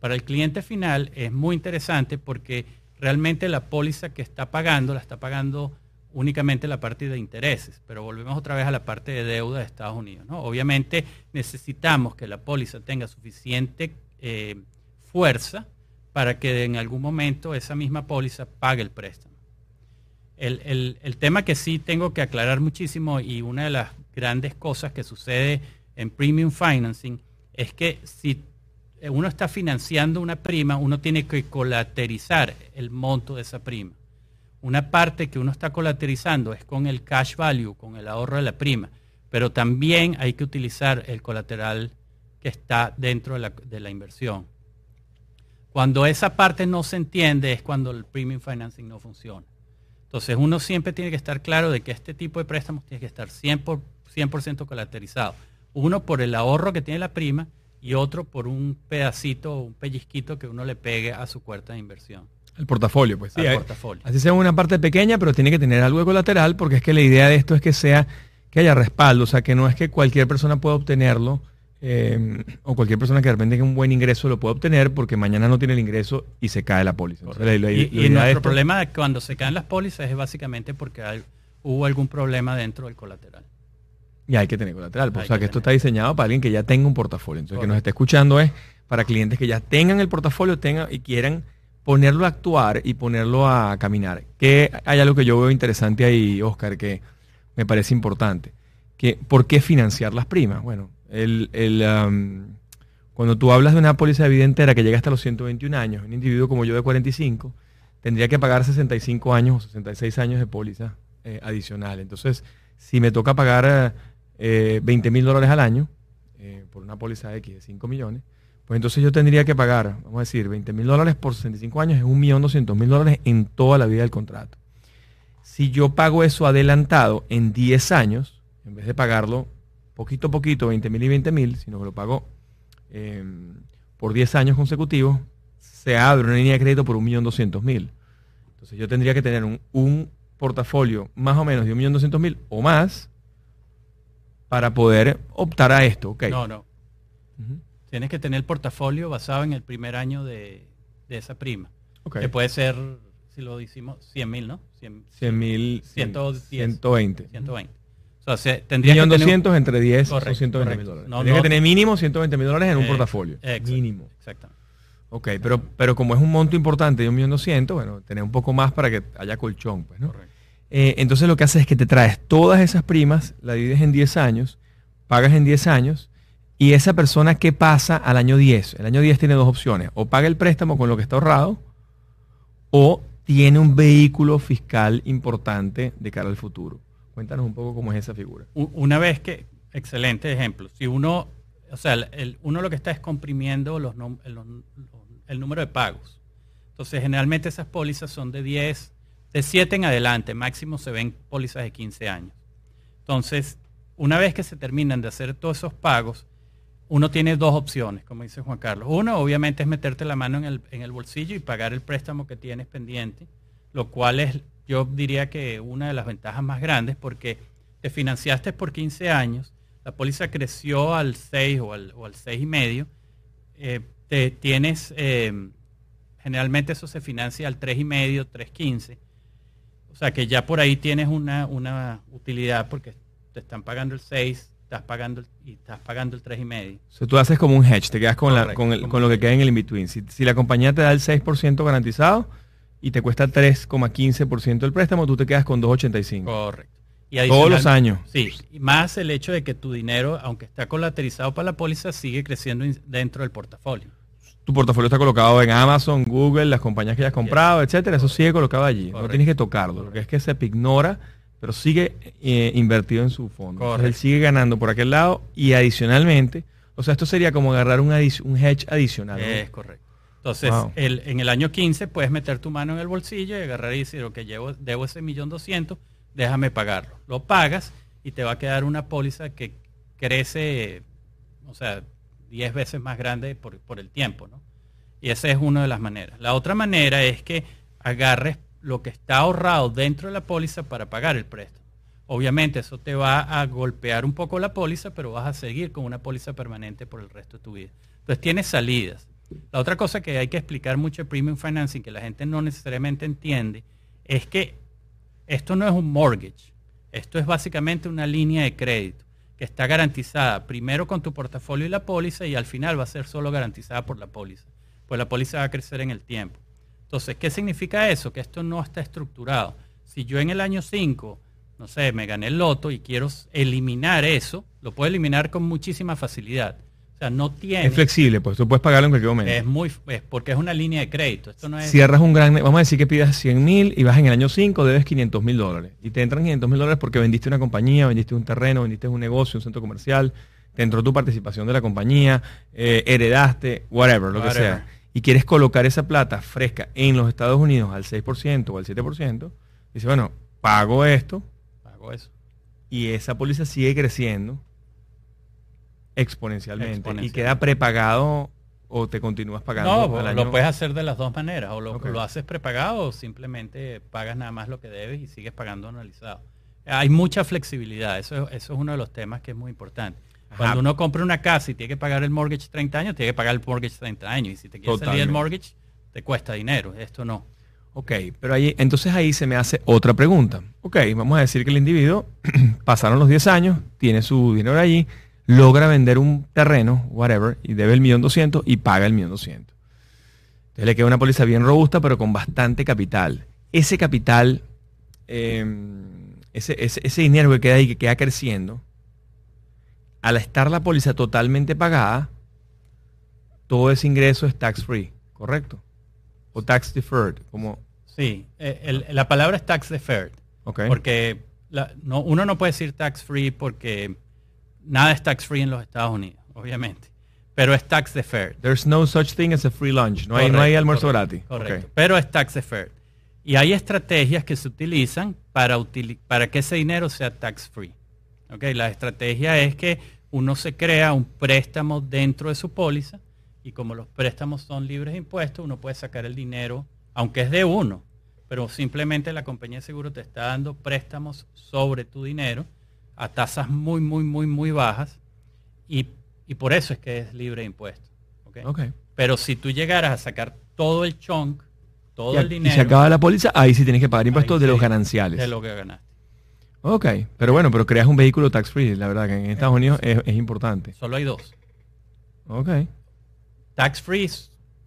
Para el cliente final es muy interesante porque realmente la póliza que está pagando la está pagando únicamente la parte de intereses, pero volvemos otra vez a la parte de deuda de Estados Unidos. ¿no? Obviamente necesitamos que la póliza tenga suficiente eh, fuerza para que en algún momento esa misma póliza pague el préstamo. El, el, tema que sí tengo que aclarar muchísimo y una de las grandes cosas que sucede en premium financing es que si uno está financiando una prima, uno tiene que colaterizar el monto de esa prima. Una parte que uno está colaterizando es con el cash value, con el ahorro de la prima, pero también hay que utilizar el colateral que está dentro de la, de la inversión. Cuando esa parte no se entiende es cuando el premium financing no funciona. Entonces uno siempre tiene que estar claro de que este tipo de préstamos tiene que estar 100%, 100 colaterizado. Uno por el ahorro que tiene la prima y otro por un pedacito o un pellizquito que uno le pegue a su cuenta de inversión. El portafolio, pues sí. Al portafolio. Así sea una parte pequeña, pero tiene que tener algo de colateral, porque es que la idea de esto es que sea, que haya respaldo, o sea, que no es que cualquier persona pueda obtenerlo, eh, o cualquier persona que de repente tenga un buen ingreso lo pueda obtener, porque mañana no tiene el ingreso y se cae la póliza. Entonces, la- la- Y, la y nuestro esto- problema cuando se caen las pólizas es básicamente porque hay- hubo algún problema dentro del colateral. Y hay que tener colateral. pues, o sea, que que esto está diseñado para alguien que ya tenga un portafolio. Entonces, que nos Correcto. esté escuchando es para clientes que ya tengan el portafolio tengan y quieran ponerlo a actuar y ponerlo a caminar. Que hay algo que yo veo interesante ahí, Oscar, que me parece importante. Que, ¿Por qué financiar las primas? Bueno, el, el, um, cuando tú hablas de una póliza de vida entera que llega hasta los 121 años, un individuo como yo de 45, tendría que pagar 65 años o 66 años de póliza eh, adicional. Entonces, si me toca pagar eh, 20 mil dólares al año eh, por una póliza X de 5 millones, pues entonces yo tendría que pagar, vamos a decir, 20 mil dólares por 65 años es 1.200.000 dólares en toda la vida del contrato. Si yo pago eso adelantado en 10 años, en vez de pagarlo poquito a poquito, 20 mil y 20 mil, sino que lo pago eh, por 10 años consecutivos, se abre una línea de crédito por 1.200.000. Entonces yo tendría que tener un, un portafolio más o menos de 1.200.000 o más para poder optar a esto. ok. No, no. Tienes que tener el portafolio basado en el primer año de, de esa prima. Que puede ser, si lo decimos, 100 mil, ¿no? 100, 100 mil, 110. 120. 120. O sea, tendría que Millón tener... 200 entre 10 Correcto, o 120 mil dólares. No, Tendría no. que tener mínimo 120 mil dólares en un Eh, portafolio. exacto, Mínimo. Exactamente. Ok, pero, pero como es un monto importante de 1.200.000, bueno, tener un poco más para que haya colchón, pues, ¿no? Correcto. Eh, entonces lo que haces es que te traes todas esas primas, la divides en 10 años, pagas en 10 años Y esa persona, ¿qué pasa al año 10? El año 10 tiene dos opciones. O paga el préstamo con lo que está ahorrado, o tiene un vehículo fiscal importante de cara al futuro. Cuéntanos un poco cómo es esa figura. Una vez que, excelente ejemplo, si uno, o sea, el- uno lo que está es comprimiendo los- el número de pagos. Entonces, generalmente esas pólizas son de 10, de 7 en adelante, máximo se ven pólizas de 15 años. Entonces, una vez que se terminan de hacer todos esos pagos, uno tiene dos opciones, como dice Juan Carlos. Uno, obviamente, es meterte la mano en el, en el bolsillo y pagar el préstamo que tienes pendiente, lo cual es, yo diría que una de las ventajas más grandes, porque te financiaste por 15 años, la póliza creció al 6 o al, o al 6 y medio, eh, te tienes, eh, generalmente eso se financia al 3 y medio, 3.15, o sea que ya por ahí tienes una, una utilidad porque te están pagando el 6, estás pagando y estás pagando el 3 y medio. O sea, tú haces como un hedge, te quedas con, la- con, el- con lo que queda en el in-between. Si, si la compañía te da el 6% garantizado y te cuesta 3,15% el préstamo, tú te quedas con 2,85%. Correcto. Y Todos los años. Sí, y más el hecho de que tu dinero, aunque está colaterizado para la póliza, sigue creciendo dentro del portafolio. Tu portafolio está colocado en Amazon, Google, las compañías que hayas comprado, etcétera. Eso sigue colocado allí. No tienes que tocarlo. Lo que es que se ignora, pero sigue eh, invertido en su fondo. Entonces, él sigue ganando por aquel lado y adicionalmente, o sea, esto sería como agarrar un, adic- un hedge adicional. ¿no? Es correcto. Entonces, Wow. el- en el año 15 puedes meter tu mano en el bolsillo y agarrar y decir, ok, llevo, debo ese millón doscientos, déjame pagarlo. Lo pagas y te va a quedar una póliza que crece, o sea, 10 veces más grande por, por el tiempo, ¿no? Y esa es una de las maneras. La otra manera es que agarres lo que está ahorrado dentro de la póliza para pagar el préstamo. Obviamente eso te va a golpear un poco la póliza, pero vas a seguir con una póliza permanente por el resto de tu vida. Entonces tienes salidas. La otra cosa que hay que explicar mucho de Premium Financing, que la gente no necesariamente entiende, es que esto no es un mortgage. Esto es básicamente una línea de crédito que está garantizada primero con tu portafolio y la póliza y al final va a ser solo garantizada por la póliza. Pues la póliza va a crecer en el tiempo. Entonces, ¿qué significa eso? Que esto no está estructurado. Si yo en el año 5, no sé, me gané el loto y quiero eliminar eso, lo puedo eliminar con muchísima facilidad. O sea, no tiene... Es flexible, pues tú puedes pagarlo en cualquier momento. Es muy, es porque es una línea de crédito. Esto no es. Cierras un gran, vamos a decir que pidas 100 mil y vas en el año 5, debes 500 mil dólares. Y te entran 500 mil dólares porque vendiste una compañía, vendiste un terreno, vendiste un negocio, un centro comercial, te entró tu participación de la compañía, eh, heredaste, whatever, lo que sea. Y quieres colocar esa plata fresca en los Estados Unidos al 6% o al 7%, dice, bueno, pago esto Hago eso. y esa póliza sigue creciendo exponencialmente, y queda prepagado o te continúas pagando No, al lo año. puedes hacer de las dos maneras. O lo, lo haces prepagado o simplemente pagas nada más lo que debes y sigues pagando anualizado. Hay mucha flexibilidad. Eso, es- eso es uno de los temas que es muy importante. Ajá. Cuando uno compra una casa y tiene que pagar el mortgage 30 años, tiene que pagar el mortgage 30 años. Y si te quieres salir del mortgage, te cuesta dinero. Esto no. Ok, pero ahí, entonces ahí se me hace otra pregunta. Ok, vamos a decir que el individuo (clears throat) pasaron los 10 años, tiene su dinero allí, logra vender un terreno, whatever, y debe el millón doscientos y paga el millón doscientos. Entonces le queda una póliza bien robusta, pero con bastante capital. Ese capital, eh, ese, ese- ese dinero que queda ahí, que queda creciendo, al estar la póliza totalmente pagada, todo ese ingreso es tax free, ¿correcto? O tax deferred, como, Sí, eh, el- la palabra es tax deferred. ok. Porque la- no, uno no puede decir tax free porque nada es tax free en los Estados Unidos, obviamente. Pero es tax deferred. There's no such thing as a free lunch. No hay, no hay almuerzo correcto, gratis. Correcto. Pero es tax deferred. Y hay estrategias que se utilizan para, utili- para que ese dinero sea tax free. ¿Ok? La estrategia es que uno se crea un préstamo dentro de su póliza y como los préstamos son libres de impuestos, uno puede sacar el dinero, aunque es de uno, pero simplemente la compañía de seguro te está dando préstamos sobre tu dinero a tasas muy, muy, muy, muy bajas y, y por eso es que es libre de impuestos. ¿ok? Ok. Pero si tú llegaras a sacar todo el chunk, todo Y, el y dinero se acaba la póliza, ahí sí tienes que pagar impuestos de los sí, gananciales. de lo que ganaste. Ok, pero bueno, pero creas un vehículo tax free, la verdad que en Estados Unidos es, es importante. Solo hay dos. Ok. Tax free,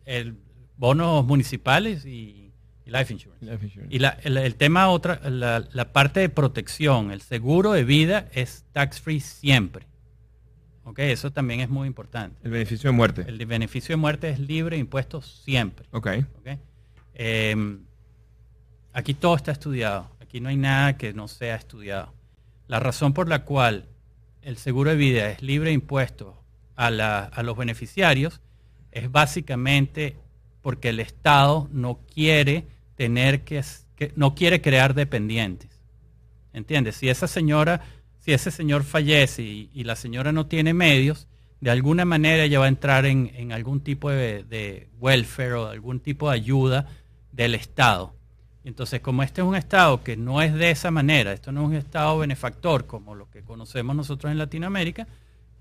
el bonos municipales y, y life insurance. Life insurance. Y la- el, el tema otra, la, la parte de protección, el seguro de vida es tax free siempre. ¿ok? Eso también es muy importante. El beneficio de muerte. El beneficio de muerte es libre de impuestos siempre. Ok. ¿ok? Eh, aquí todo está estudiado. Aquí no hay nada que no sea estudiado. La razón por la cual el seguro de vida es libre de impuestos a, la- a los beneficiarios es básicamente porque el Estado no quiere tener que, no quiere crear dependientes. ¿Entiendes? Si esa señora, si ese señor fallece y, la señora no tiene medios, de alguna manera ella va a entrar en, algún tipo de, welfare o algún tipo de ayuda del Estado. Entonces, como este es un Estado que no es de esa manera, esto no es un Estado benefactor como lo que conocemos nosotros en Latinoamérica,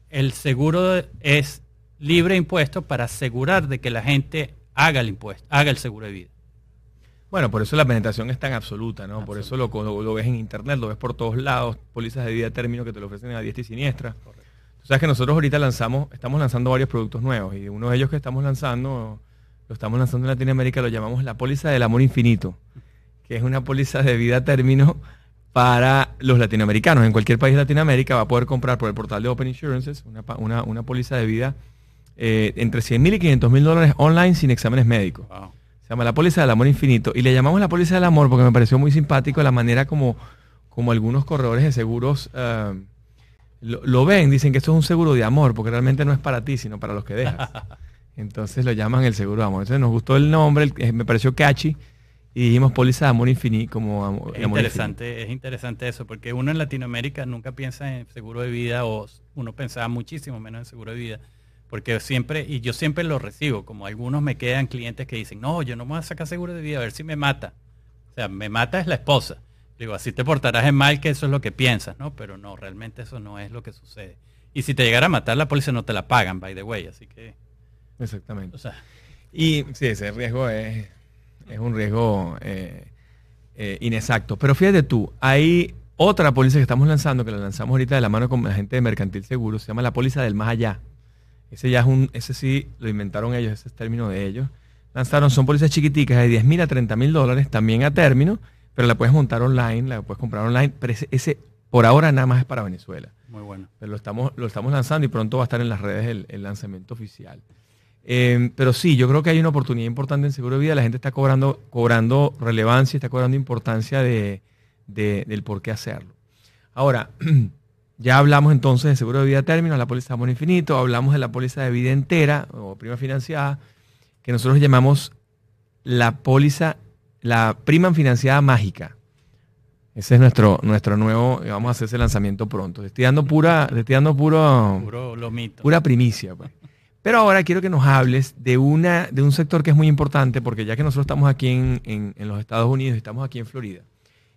el seguro es libre de impuestos para asegurar de que la gente haga el impuesto, haga el seguro de vida. Bueno, por eso la penetración es tan absoluta, ¿no? Por eso lo, lo, lo ves en internet, lo ves por todos lados, pólizas de vida término que te lo ofrecen a diestra y siniestra. Tú sabes que nosotros ahorita lanzamos, estamos lanzando varios productos nuevos y uno de ellos que estamos lanzando, lo estamos lanzando en Latinoamérica, lo llamamos la póliza del amor infinito, que es una póliza de vida término para los latinoamericanos. En cualquier país de Latinoamérica va a poder comprar por el portal de Open Insurances una, una, una póliza de vida eh, entre 100 mil y 500 mil dólares online sin exámenes médicos. Se llama la póliza del amor infinito. Y le llamamos la póliza del amor porque me pareció muy simpático la manera como, como algunos corredores de seguros eh, lo, lo ven. Dicen que esto es un seguro de amor porque realmente no es para ti, sino para los que dejas. (laughs) Entonces lo llaman el seguro de amor. Entonces nos gustó el nombre, el- eh, me pareció catchy. Y dijimos póliza de amor infinito como amor, Es amor interesante, es interesante eso, porque uno en Latinoamérica nunca piensa en seguro de vida o uno pensaba muchísimo menos en seguro de vida, porque siempre, y yo siempre lo recibo, como algunos me quedan clientes que dicen, no, yo no me voy a sacar seguro de vida, a ver si me mata. O sea, me mata es la esposa. Digo, así te portarás en mal que eso es lo que piensas, ¿no? Pero no, realmente eso no es lo que sucede. Y si te llegara a matar, la policía no te la pagan, by the way, así que, Exactamente. o sea, Y sí, ese riesgo es, es un riesgo eh, eh, inexacto. Pero fíjate tú, hay otra póliza que estamos lanzando, que la lanzamos ahorita de la mano con la gente de Mercantil Seguro, se llama la póliza del más allá. Ese ya es un, ese sí lo inventaron ellos, ese es término de ellos. Lanzaron, son pólizas chiquiticas de 10 mil a 30 mil dólares, también a término, pero la puedes montar online, la puedes comprar online, pero ese, ese por ahora nada más es para Venezuela. muy bueno. Pero lo estamos, lo estamos lanzando y pronto va a estar en las redes el, el lanzamiento oficial. Eh, pero sí, yo creo que hay una oportunidad importante en seguro de vida. La gente está cobrando, cobrando relevancia, está cobrando importancia de, de- del por qué hacerlo. Ahora, (clears throat) ya hablamos entonces de seguro de vida término, la póliza de amor infinito, hablamos de la póliza de vida entera o prima financiada, que nosotros llamamos la póliza, la prima financiada mágica. Ese es nuestro, nuestro nuevo, vamos a hacer ese lanzamiento pronto. Le Estoy dando pura, le estoy dando puro, Puro lomito. pura primicia. pues. Pero ahora quiero que nos hables de, una, de un sector que es muy importante, porque ya que nosotros estamos aquí en, en- en los Estados Unidos y estamos aquí en Florida,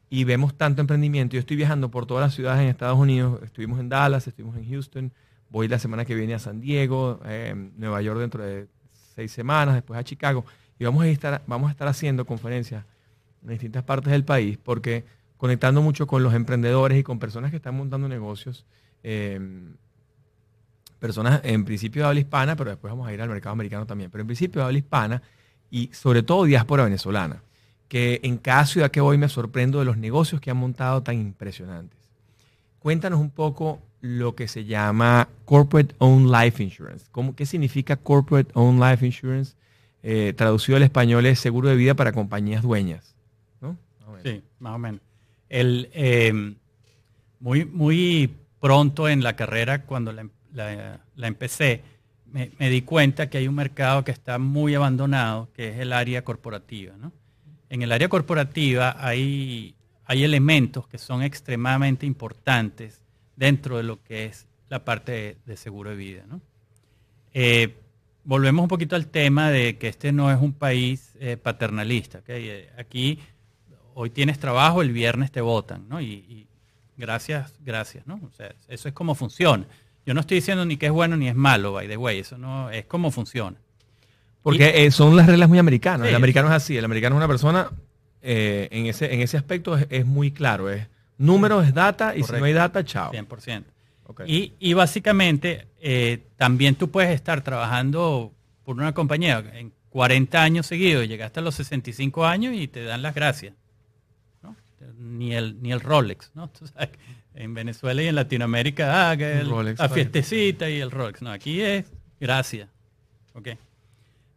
y vemos tanto emprendimiento, yo estoy viajando por todas las ciudades en Estados Unidos, estuvimos en Dallas, estuvimos en Houston, voy la semana que viene a San Diego, eh, Nueva York dentro de seis semanas, después a Chicago, y vamos a estar, vamos a estar haciendo conferencias en distintas partes del país, porque conectando mucho con los emprendedores y con personas que están montando negocios, eh, personas en principio de habla hispana, pero después vamos a ir al mercado americano también, pero en principio de habla hispana y sobre todo diáspora venezolana, que en cada ciudad que voy me sorprendo de los negocios que han montado tan impresionantes. Cuéntanos un poco lo que se llama Corporate Owned Life Insurance. ¿Cómo, ¿Qué significa Corporate Owned Life Insurance? Eh, traducido al español es seguro de vida para compañías dueñas. ¿no? Sí, más o menos. El, eh, muy, muy pronto en la carrera, cuando la, la- empecé, me di cuenta que hay un mercado que está muy abandonado, que es el área corporativa. ¿no? En el área corporativa hay, elementos que son extremadamente importantes dentro de lo que es la parte de, seguro de vida. Eh, volvemos un poquito al tema de que este no es un país eh, paternalista. Eh, Aquí hoy tienes trabajo, el viernes te votan, ¿no? Y, y gracias, gracias, ¿no? O sea, eso es como funciona. Yo no estoy diciendo ni que es bueno ni es malo, by the way, eso no es como funciona. Porque eh, son las reglas muy americanas. Sí. El americano es así. El americano es una persona, eh, en, ese, en ese aspecto es, es muy claro. Es número, es data, y si no hay data, chao. 100%. Ok. Y, y básicamente eh, también tú puedes estar trabajando por una compañía en 40 años seguidos, llegaste a los 65 años y te dan las gracias. ¿no? Ni, el, ni el Rolex, ¿no? (laughs) Tú sabes, En Venezuela y en Latinoamérica, ah, que el- Rolex, la fiestecita y el Rolex. No, aquí es gracias. Ok.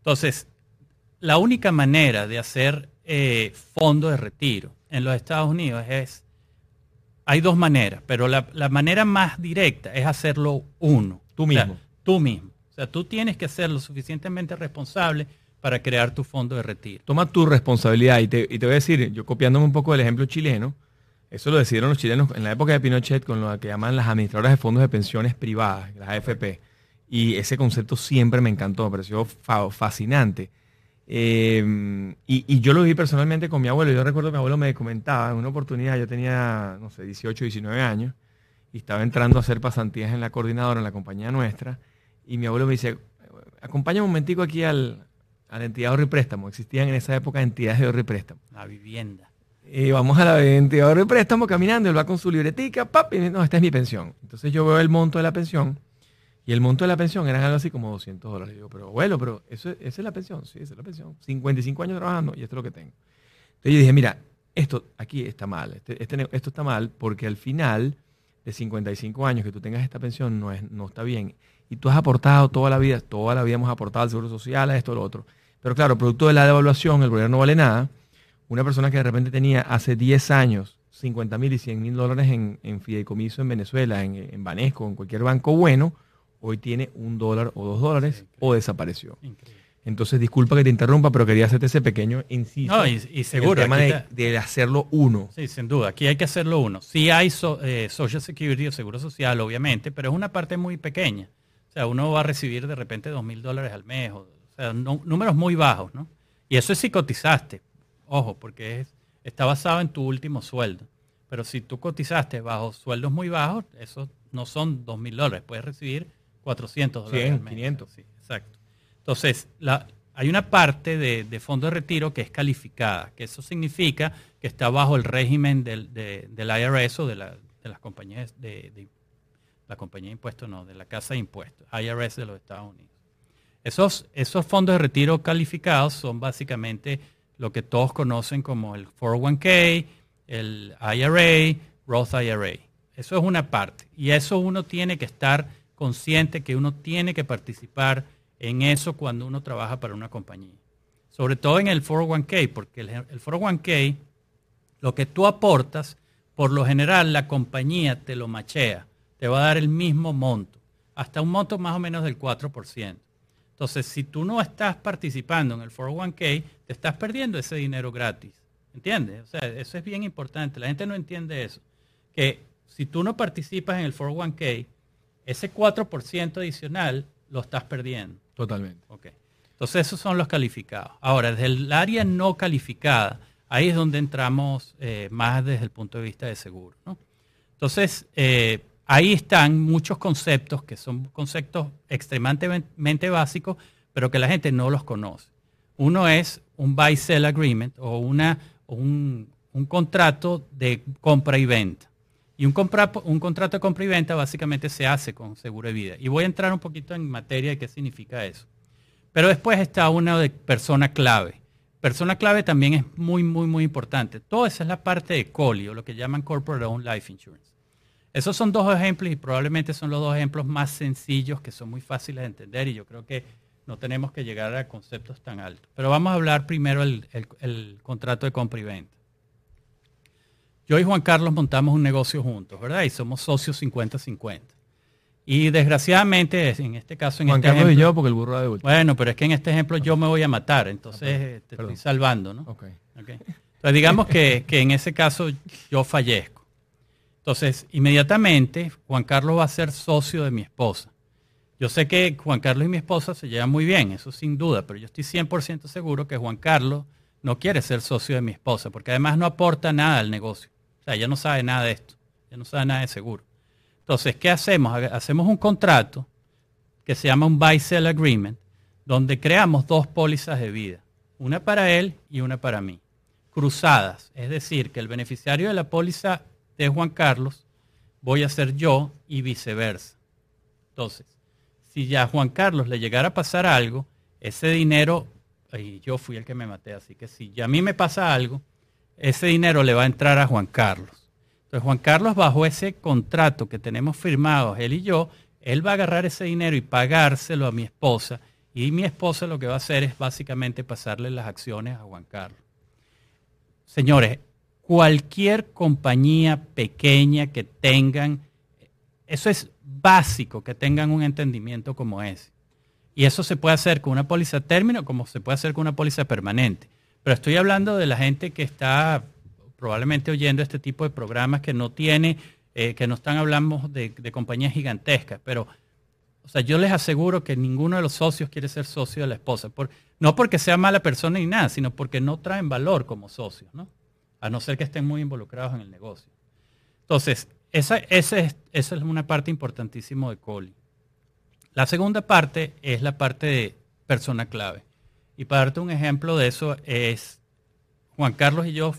Entonces, la única manera de hacer eh, fondo de retiro en los Estados Unidos es, hay dos maneras, pero la, la manera más directa es hacerlo uno. Tú O sea, mismo. tú mismo. O sea, tú tienes que ser lo suficientemente responsable para crear tu fondo de retiro. Toma tu responsabilidad y te, y te voy a decir, yo copiándome un poco del ejemplo chileno, eso lo decidieron los chilenos en la época de Pinochet con lo que llaman las administradoras de fondos de pensiones privadas, las AFP. Y ese concepto siempre me encantó, me pareció fa- fascinante. Eh, y, y yo lo vi personalmente con mi abuelo. Yo recuerdo que mi abuelo me comentaba en una oportunidad, yo tenía, no sé, 18, 19 años, y estaba entrando a hacer pasantías en la coordinadora, en la compañía nuestra, y mi abuelo me dice, acompáñame un momentico aquí al, a la entidad de ahorro y préstamo. Existían en esa época entidades de ahorro y préstamo. La vivienda. Y vamos a la entidad de ahorro y préstamo caminando, él va con su libretica, pap, y no, esta es mi pensión. Entonces yo veo el monto de la pensión, y el monto de la pensión eran algo así como 200 dólares. Y digo, pero abuelo, pero eso, es- esa es la pensión, sí, esa es la pensión. 55 años trabajando y esto es lo que tengo. Entonces yo dije, mira, esto aquí está mal, este- este esto está mal porque al final de 55 años que tú tengas esta pensión no, es, no está bien. Y tú has aportado toda la vida, toda la vida hemos aportado al Seguro Social, a esto, a lo otro. Pero claro, producto de la devaluación, el gobierno no vale nada. Una persona que de repente tenía hace 10 años 50 mil y 100 mil dólares en, en fideicomiso en Venezuela, en, en Banesco, en cualquier banco bueno, hoy tiene un dólar o dos dólares o desapareció. Increíble. Entonces, disculpa que te interrumpa, pero quería hacerte ese pequeño inciso. No, y- y en el seguro, tema de, de hacerlo uno. Sí, sin duda. Aquí hay que hacerlo uno. Sí hay so- eh, Social Security o Seguro Social, obviamente, pero es una parte muy pequeña. O sea, uno va a recibir de repente dos mil dólares al mes. O, o sea, no- números muy bajos, ¿no? Y eso es si cotizaste. Ojo, porque es- está basado en tu último sueldo. Pero si tú cotizaste bajo sueldos muy bajos, esos no son dos mil dólares. Puedes recibir 400 dólares 100, al mes. 500. Sí, exacto. Entonces, la- hay una parte de, de fondo de retiro que es calificada, que eso significa que está bajo el régimen del, de- del IRS o de, la- de las compañías de, de- la compañía de impuestos, no, de la casa de impuestos, IRS de los Estados Unidos. Esos, esos fondos de retiro calificados son básicamente lo que todos conocen como el 401k, el IRA, Roth IRA. Eso es una parte. Y eso uno tiene que estar consciente que uno tiene que participar en eso cuando uno trabaja para una compañía. Sobre todo en el 401k, porque el, el 401k, lo que tú aportas, por lo general la compañía te lo machea, te va a dar el mismo monto, hasta un monto más o menos del 4%. Entonces, si tú no estás participando en el 401k, te estás perdiendo ese dinero gratis. ¿Entiendes? O sea, eso es bien importante. La gente no entiende eso. Que si tú no participas en el 401k, ese 4% adicional lo estás perdiendo. Totalmente. Ok. Entonces esos son los calificados. Ahora, desde el área no calificada, ahí es donde entramos eh, más desde el punto de vista de seguro. ¿no? Entonces, eh, ahí están muchos conceptos que son conceptos extremadamente básicos, pero que la gente no los conoce. Uno es un buy-sell agreement o una, un, un contrato de compra y venta. Y un, compra- un contrato de compra y venta básicamente se hace con seguro de vida. Y voy a entrar un poquito en materia de qué significa eso. Pero después está una de persona clave. Persona clave también es muy, muy, muy importante. Toda esa es la parte de COLI, o lo que llaman Corporate Owned Life Insurance. Esos son dos ejemplos y probablemente son los dos ejemplos más sencillos que son muy fáciles de entender y yo creo que no tenemos que llegar a conceptos tan altos. Pero vamos a hablar primero del el, el contrato de compra y venta. Yo y Juan Carlos montamos un negocio juntos, ¿verdad? Y somos socios 50-50. Y desgraciadamente, en este caso, en Juan este Carlos y ejemplo- yo, porque el burro de vuelta. bueno, pero es que en este ejemplo yo me voy a matar, entonces eh, te perdón. estoy salvando, ¿no? Ok. Ok. Entonces digamos que, que en ese caso yo fallezco. Entonces, inmediatamente Juan Carlos va a ser socio de mi esposa. Yo sé que Juan Carlos y mi esposa se llevan muy bien, eso sin duda, pero yo estoy 100% seguro que Juan Carlos no quiere ser socio de mi esposa, porque además no aporta nada al negocio. O sea, ella no sabe nada de esto, ella no sabe nada de seguro. Entonces, ¿qué hacemos? Hacemos un contrato que se llama un buy-sell agreement, donde creamos dos pólizas de vida, una para él y una para mí, cruzadas. Es decir, que el beneficiario de la póliza de Juan Carlos voy a ser yo y viceversa. Entonces, si ya a Juan Carlos le llegara a pasar algo, ese dinero, y yo fui el que me maté, así que si ya a mí me pasa algo, ese dinero le va a entrar a Juan Carlos. Entonces Juan Carlos bajo ese contrato que tenemos firmado, él y yo, él va a agarrar ese dinero y pagárselo a mi esposa. Y mi esposa lo que va a hacer es básicamente pasarle las acciones a Juan Carlos. Señores, cualquier compañía pequeña que tengan, eso es básico, que tengan un entendimiento como ese. Y eso se puede hacer con una póliza término como se puede hacer con una póliza permanente. Pero estoy hablando de la gente que está probablemente oyendo este tipo de programas que no tiene, eh, que no están hablando de, compañías gigantescas, pero o sea, yo les aseguro que ninguno de los socios quiere ser socio de la esposa. No porque sea mala persona ni nada, sino porque no traen valor como socios, ¿no? A no ser que estén muy involucrados en el negocio. Entonces, esa, esa, es, esa es una parte importantísima de Coli. La segunda parte es la parte de persona clave. Y para darte un ejemplo de eso es, Juan Carlos y yo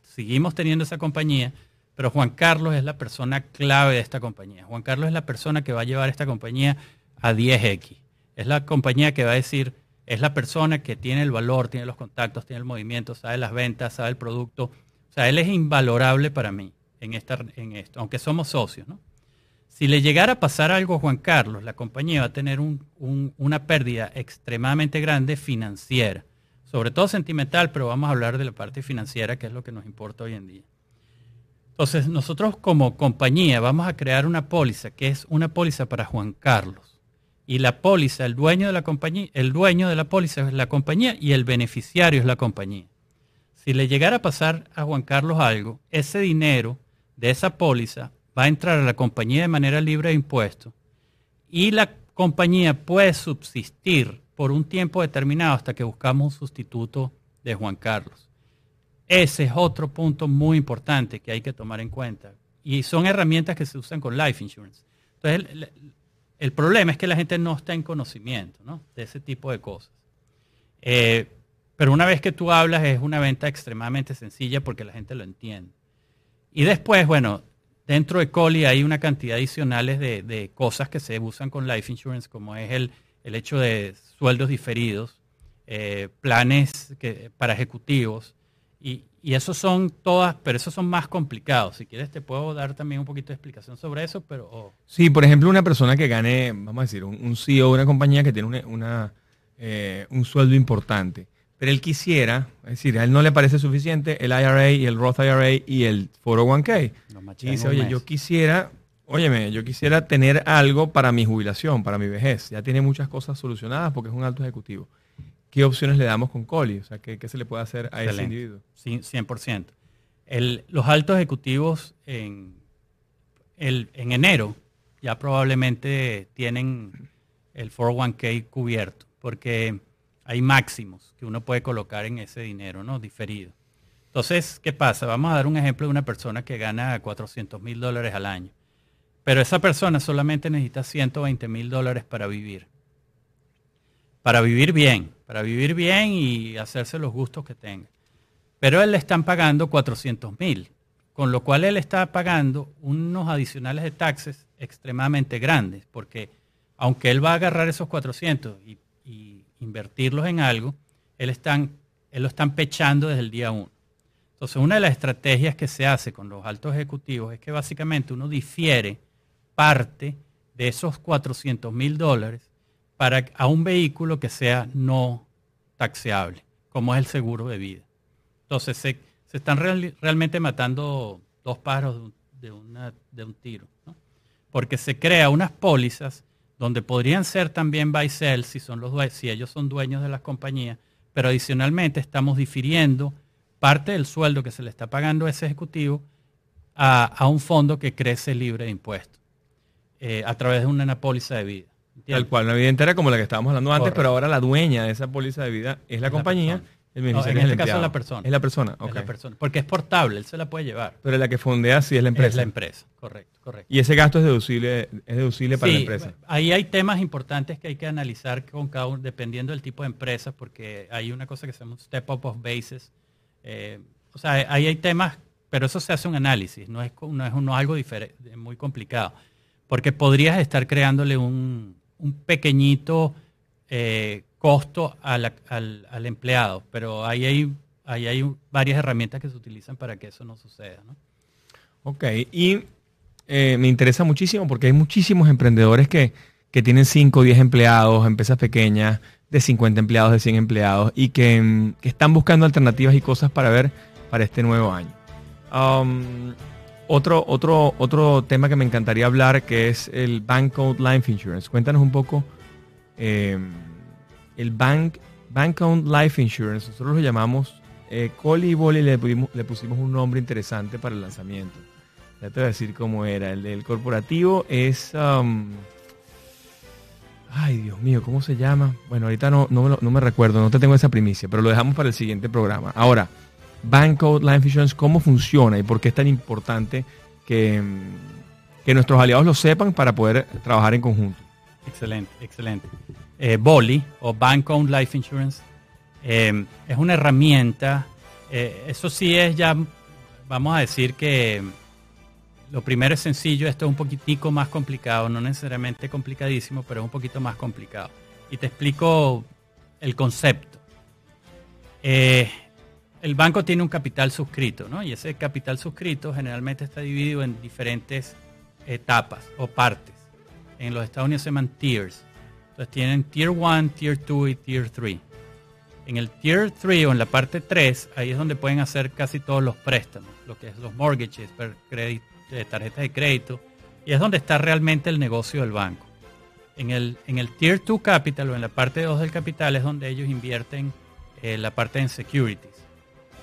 seguimos teniendo esa compañía, pero Juan Carlos es la persona clave de esta compañía. Juan Carlos es la persona que va a llevar esta compañía a 10X. Es la compañía que va a decir, es la persona que tiene el valor, tiene los contactos, tiene el movimiento, sabe las ventas, sabe el producto. O sea, él es invalorable para mí en, en esto, aunque somos socios. ¿no? Si le llegara a pasar algo a Juan Carlos, la compañía va a tener una pérdida extremadamente grande financiera, sobre todo sentimental, pero vamos a hablar de la parte financiera, que es lo que nos importa hoy en día. Entonces, nosotros como compañía vamos a crear una póliza, que es una póliza para Juan Carlos. Y la póliza, el dueño de la compañía, el dueño de la póliza es la compañía y el beneficiario es la compañía. Si le llegara a pasar a Juan Carlos algo, ese dinero de esa póliza va a entrar a la compañía de manera libre de impuestos y la compañía puede subsistir por un tiempo determinado hasta que buscamos un sustituto de Juan Carlos. Ese es otro punto muy importante que hay que tomar en cuenta. Y son herramientas que se usan con life insurance. Entonces, el, problema es que la gente no está en conocimiento de ese tipo de cosas. Eh, pero una vez que tú hablas es una venta extremadamente sencilla porque la gente lo entiende. Y después, bueno, Dentro de Coli hay una cantidad adicionales de, cosas que se usan con Life Insurance, como es el, hecho de sueldos diferidos, eh, planes que, para ejecutivos, y, esos son todas, pero esos son más complicados. Si quieres te puedo dar también un poquito de explicación sobre eso, pero... Sí, por ejemplo, una persona que gane, vamos a decir, un, CEO de una compañía que tiene una, eh, un sueldo importante pero él quisiera, es decir, a él no le parece suficiente el IRA y el Roth IRA y el 401k. Y dice, oye, yo quisiera, óyeme, yo quisiera tener algo para mi jubilación, para mi vejez. Ya tiene muchas cosas solucionadas porque es un alto ejecutivo. ¿Qué opciones le damos con Coli? O sea, ¿qué, se le puede hacer a ese individuo? Sí, 100%. El, los altos ejecutivos en, el, en enero ya probablemente tienen el 401k cubierto, porque hay máximos que uno puede colocar en ese dinero, ¿no? Diferido. Entonces, ¿qué pasa? Vamos a dar un ejemplo de una persona que gana 400 mil dólares al año. Pero esa persona solamente necesita 120 mil dólares para vivir. Para vivir bien, para vivir bien y hacerse los gustos que tenga. Pero él le están pagando 400 mil, con lo cual él está pagando unos adicionales de taxes extremadamente grandes, porque aunque él va a agarrar esos 400 y invertirlos en algo, él, están, él lo están pechando desde el día uno. Entonces, una de las estrategias que se hace con los altos ejecutivos es que básicamente uno difiere parte de esos 400 mil dólares para, a un vehículo que sea no taxeable, como es el seguro de vida. Entonces, se, están realmente matando dos pájaros de, de un tiro, porque se crea unas pólizas donde podrían ser también buy sell si, son los, si ellos son dueños de las compañías, pero adicionalmente estamos difiriendo parte del sueldo que se le está pagando a ese ejecutivo a, un fondo que crece libre de impuestos eh, a través de una póliza de vida. Tal cual, una vida entera como la que estábamos hablando antes, pero ahora la dueña de esa póliza de vida es la, compañía en este caso es la persona. Es la persona, la persona. Porque es portable, él se la puede llevar. Pero la que fondea sí es la empresa. Es la empresa, correcto, correcto. Y ese gasto es deducible, es deducible para la empresa. Ahí hay temas importantes que hay que analizar con cada uno, dependiendo del tipo de empresa, porque hay una cosa que se llama step up of bases. Eh, o sea, ahí hay temas, pero eso se hace un análisis, no es, no es, algo diferente, muy complicado. Porque podrías estar creándole un, un pequeñito eh, costo al, al, empleado, pero ahí hay, ahí hay varias herramientas que se utilizan para que eso no suceda. ¿no? Ok, y eh, me interesa muchísimo porque hay muchísimos emprendedores que, que tienen 5 o 10 empleados, empresas pequeñas, de 50 empleados, de 100 empleados, y que, mm, que están buscando alternativas y cosas para ver para este nuevo año. Um, otro, otro, otro tema que me encantaría hablar que es el Bank Owned Life Insurance. Cuéntanos un poco eh, el Bank, Bank Owned Life Insurance. Nosotros lo llamamos eh, le, pusimos- un nombre interesante para el lanzamiento. Ya te voy a decir cómo era. El del corporativo es... um, ay, Dios mío, ¿cómo se llama? Bueno, ahorita no, no, me recuerdo, no te tengo esa primicia, pero lo dejamos para el siguiente programa. Ahora, Banco Life Insurance, ¿cómo funciona y por qué es tan importante que, que nuestros aliados lo sepan para poder trabajar en conjunto? Excelente, excelente. Eh, Boli o Bank Owned Life Insurance eh, es una herramienta. eh, eso sí es ya, vamos a decir que lo primero es sencillo, esto es un poquitico más complicado, no necesariamente complicadísimo, pero es un poquito más complicado. Y te explico el concepto. El banco tiene un capital suscrito, ¿no? Y ese capital suscrito generalmente está dividido en diferentes etapas o partes. En los Estados Unidos se llaman tiers. Entonces tienen Tier 1, Tier 2 y Tier 3. En el Tier 3 o en la parte 3, ahí es donde pueden hacer casi todos los préstamos, lo que es los mortgages, eh, tarjetas de crédito, y es donde está realmente el negocio del banco. En el, Tier 2 Capital o en la parte 2 del capital es donde ellos invierten eh, la parte en securities.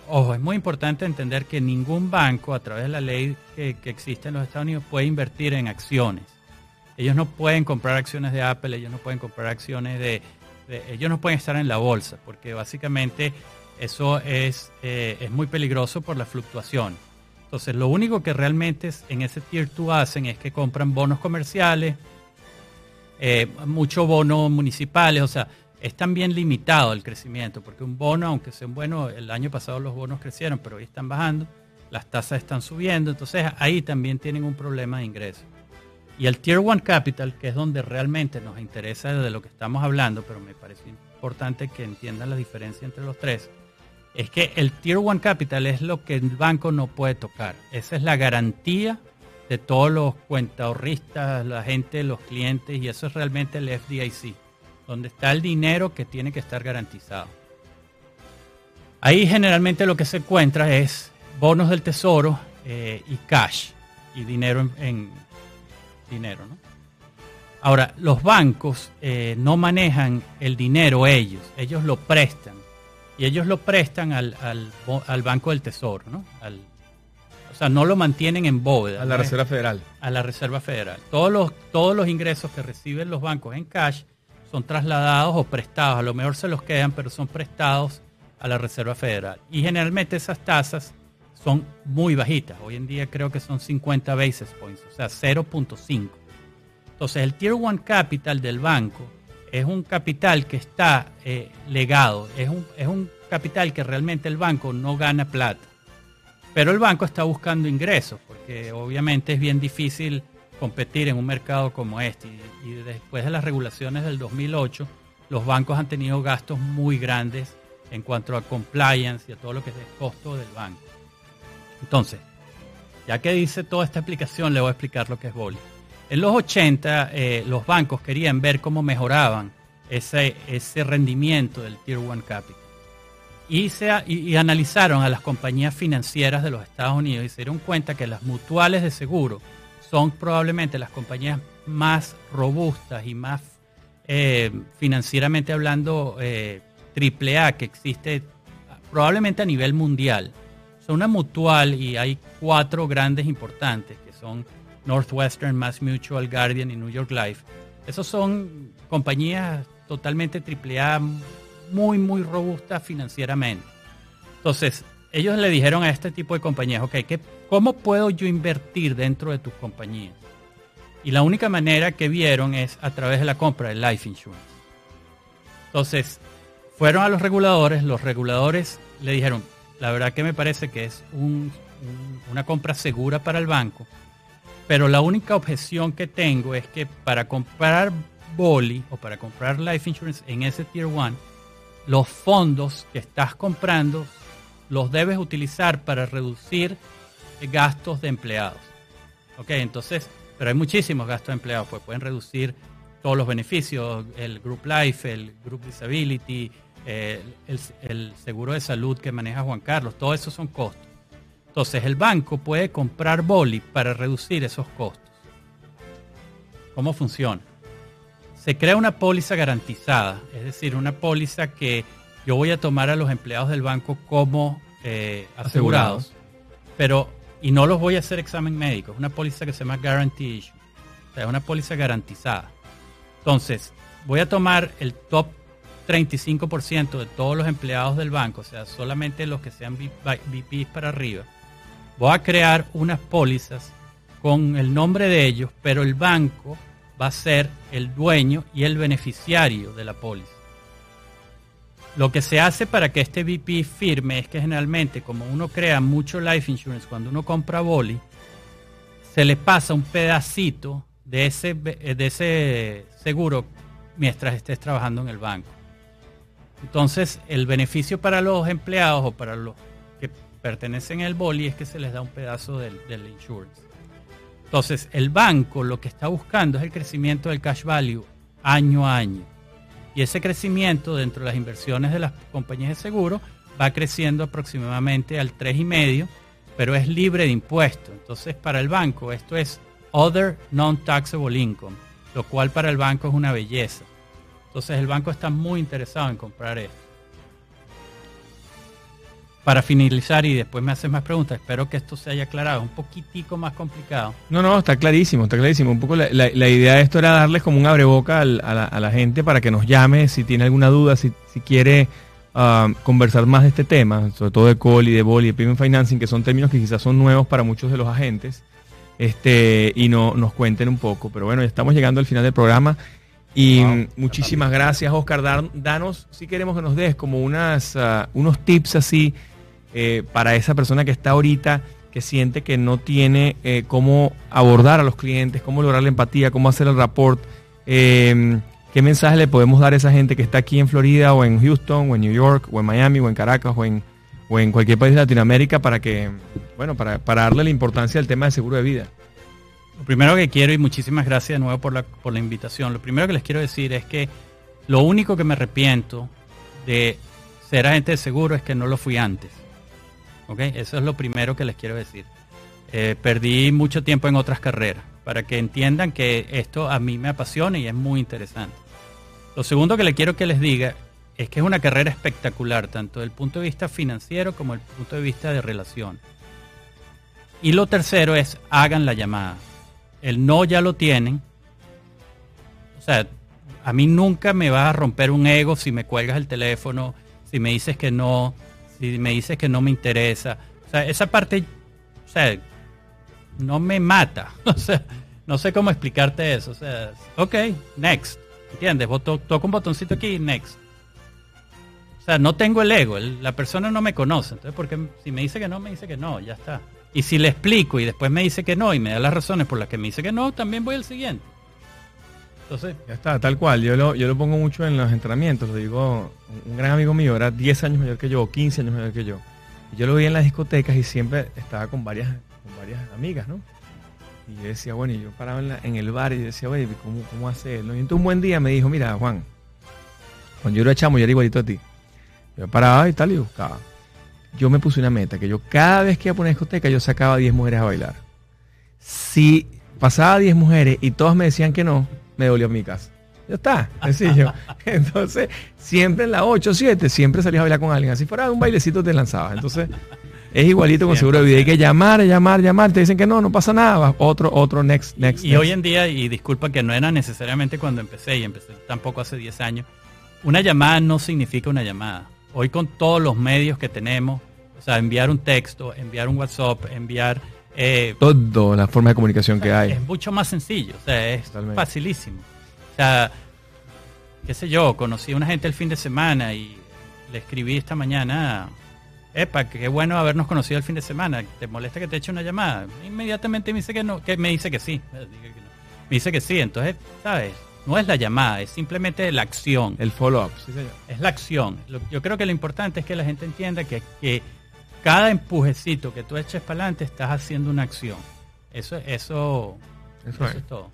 Ojo, es muy importante entender que ningún banco, a través de la ley que existe en los Estados Unidos, puede invertir en acciones. Ellos no pueden comprar acciones de Apple, ellos no pueden comprar acciones de, ellos no pueden estar en la bolsa, porque básicamente eso es, eh, es muy peligroso por la fluctuación. Entonces, lo único que realmente en ese tier 2 hacen es que compran bonos comerciales, eh, muchos bonos municipales, o sea, es también limitado el crecimiento, porque un bono, aunque sea un bueno, el año pasado los bonos crecieron, pero hoy están bajando, las tasas están subiendo, entonces ahí también tienen un problema de ingreso. Y el Tier 1 Capital, que es donde realmente nos interesa de lo que estamos hablando, pero me parece importante que entiendan la diferencia entre los tres, es que el Tier 1 Capital es lo que el banco no puede tocar. Esa es la garantía de todos los cuentahorristas, la gente, los clientes, y eso es realmente el FDIC, donde está el dinero que tiene que estar garantizado. Ahí generalmente lo que se encuentra es bonos del tesoro eh, y cash, y dinero en, en dinero, ¿no? Ahora, los bancos eh, no manejan el dinero ellos, ellos lo prestan. Y ellos lo prestan al, al al Banco del Tesoro, ¿no? Al- o sea, no lo mantienen en bóveda. A la Reserva Federal. a la Reserva Federal. Todos los, todos los ingresos que reciben los bancos en cash son trasladados o prestados. A lo mejor se los quedan, pero son prestados a la Reserva Federal. Y generalmente esas tasas son muy bajitas. Hoy en día creo que son 50 basis points, o sea, 0.5. Entonces el Tier 1 Capital del banco es un capital que está eh, legado, es un, es un capital que realmente el banco no gana plata. Pero el banco está buscando ingresos, porque obviamente es bien difícil competir en un mercado como este. Y, y después de las regulaciones del 2008, los bancos han tenido gastos muy grandes en cuanto a compliance y a todo lo que es el costo del banco. Entonces, ya que dice toda esta explicación, le voy a explicar lo que es Boli. En los 80, eh, los bancos querían ver cómo mejoraban ese, ese rendimiento del Tier 1 Capital. Y, se, y, y analizaron a las compañías financieras de los Estados Unidos y se dieron cuenta que las mutuales de seguro son probablemente las compañías más robustas y más eh, financieramente hablando eh, triple A que existe probablemente a nivel mundial. Son una mutual y hay cuatro grandes importantes que son Northwestern, Mass Mutual, Guardian y New York Life. Esos son compañías totalmente triple A, muy, muy robustas financieramente. Entonces, ellos le dijeron a este tipo de compañías, ok, ¿qué, ¿cómo puedo yo invertir dentro de tus compañías? Y la única manera que vieron es a través de la compra de life insurance. Entonces, fueron a los reguladores, los reguladores le dijeron, la verdad que me parece que es un, un, una compra segura para el banco, pero la única objeción que tengo es que para comprar Boli o para comprar life insurance en ese tier 1, los fondos que estás comprando los debes utilizar para reducir gastos de empleados. Ok, entonces, pero hay muchísimos gastos de empleados, pues pueden reducir todos los beneficios, el Group Life, el Group Disability, eh, el, el seguro de salud que maneja Juan Carlos, todo eso son costos. Entonces el banco puede comprar boli para reducir esos costos. ¿Cómo funciona? Se crea una póliza garantizada, es decir, una póliza que yo voy a tomar a los empleados del banco como eh, asegurados, Asegurados. pero y no los voy a hacer examen médico, es una póliza que se llama Guarantee Issue, o sea, es una póliza garantizada. Entonces, voy a tomar el top 35% de todos los empleados del banco, o sea, solamente los que sean VPs para arriba. Voy a crear unas pólizas con el nombre de ellos, pero el banco va a ser el dueño y el beneficiario de la póliza. Lo que se hace para que este VP firme es que generalmente, como uno crea mucho life insurance, cuando uno compra boli, se le pasa un pedacito de ese, de ese seguro mientras estés trabajando en el banco. Entonces, el beneficio para los empleados o para los que pertenecen al boli es que se les da un pedazo del, del insurance. Entonces, el banco lo que está buscando es el crecimiento del cash value año a año. Y ese crecimiento dentro de las inversiones de las compañías de seguro va creciendo aproximadamente al 3,5, pero es libre de impuestos. Entonces, para el banco esto es Other Non-Taxable Income, lo cual para el banco es una belleza. Entonces, el banco está muy interesado en comprar esto. Para finalizar y después me haces más preguntas, espero que esto se haya aclarado, un poquitico más complicado. No, no, está clarísimo, está clarísimo. Un poco la, idea de esto era darles como un abreboca al- a, la, gente para que nos llame si tiene alguna duda, si, si quiere ah, conversar más de este tema, sobre todo de y de bol y de payment financing, que son términos que quizás son nuevos para muchos de los agentes, este, y no, nos cuenten un poco. Pero bueno, ya estamos llegando al final del programa. Y Wow, muchísimas gracias, Oscar. Danos, si queremos que nos des como unas, ah, unos tips así eh, para esa persona que está ahorita, que siente que no tiene eh, cómo abordar a los clientes, cómo lograr la empatía, cómo hacer el rapport. eh, ¿Qué mensaje le podemos dar a esa gente que está aquí en Florida o en Houston o en New York o en Miami o en Caracas o en, o en cualquier país de Latinoamérica para que, bueno, para, para darle la importancia al tema del seguro de vida? Lo primero que quiero, y muchísimas gracias de nuevo por la, por la invitación, lo primero que les quiero decir es que lo único que me arrepiento de ser agente de seguro es que no lo fui antes. ¿Ok? Eso es lo primero que les quiero decir. Eh, perdí mucho tiempo en otras carreras para que entiendan que esto a mí me apasiona y es muy interesante. Lo segundo que le quiero que les diga es que es una carrera espectacular, tanto desde el punto de vista financiero como desde el punto de vista de relación. Y lo tercero es hagan la llamada. El no ya lo tienen. O sea, a mí nunca me va a romper un ego si me cuelgas el teléfono, si me dices que no, si me dices que no me interesa. O sea, esa parte, o sea, no me mata. (laughs) O sea, no sé cómo explicarte eso. O sea, ok, next. ¿Entiendes? Vos to- toco un botoncito aquí, next. O sea, no tengo el ego, la persona no me conoce. Entonces, porque si me dice que no, me dice que no, ya está. Y si le explico y después me dice que no y me da las razones por las que me dice que no, también voy al siguiente. Entonces, Ya está, tal cual. Yo lo, yo lo pongo mucho en los entrenamientos. Lo digo, un- gran amigo mío era 10 años mayor que yo, 15 años mayor que yo. Yo lo veía en las discotecas y siempre estaba con varias, con varias amigas, ¿no? Y yo decía, bueno, y yo paraba en, el bar y decía, oye, ¿cómo, cómo hace él? Y entonces un buen día me dijo, mira, Juan, cuando yo era chamo, yo era igualito a ti. Yo paraba y tal y buscaba. Yo me puse una meta, que yo cada vez que iba a poner discoteca, yo sacaba 10 mujeres a bailar. Si pasaba 10 mujeres y todas me decían que no, me devolvió a mi casa. Ya está, (laughs) sencillo. Entonces, siempre en la 8 o 7, siempre salías a bailar con alguien. Así fuera un bailecito te lanzabas. Entonces, es igualito con seguro de vida. Hay que llamar, llamar, llamar. Te dicen que no, no pasa nada. Otro, otro, next, next. y next. hoy en día, y disculpa que no era necesariamente cuando empecé, y empecé tampoco hace 10 años, una llamada no significa una llamada. Hoy con todos los medios que tenemos, o sea, enviar un texto, enviar un WhatsApp, enviar... eh, Todo, la forma de comunicación que hay. Es mucho más sencillo, o sea, es Totalmente. facilísimo. O sea, qué sé yo, conocí a una gente el fin de semana y le escribí esta mañana, epa, qué bueno habernos conocido el fin de semana, ¿te molesta que te eche una llamada? Inmediatamente me dice que no, que me dice que sí, me dice que sí, entonces, ¿sabes? No es la llamada, es simplemente la acción El follow-up. Sí, señor. es la acción. Lo- yo creo que lo importante es que la gente entienda que, que cada empujecito que tú eches para adelante estás haciendo una acción. Eso, eso, Eso es. es todo.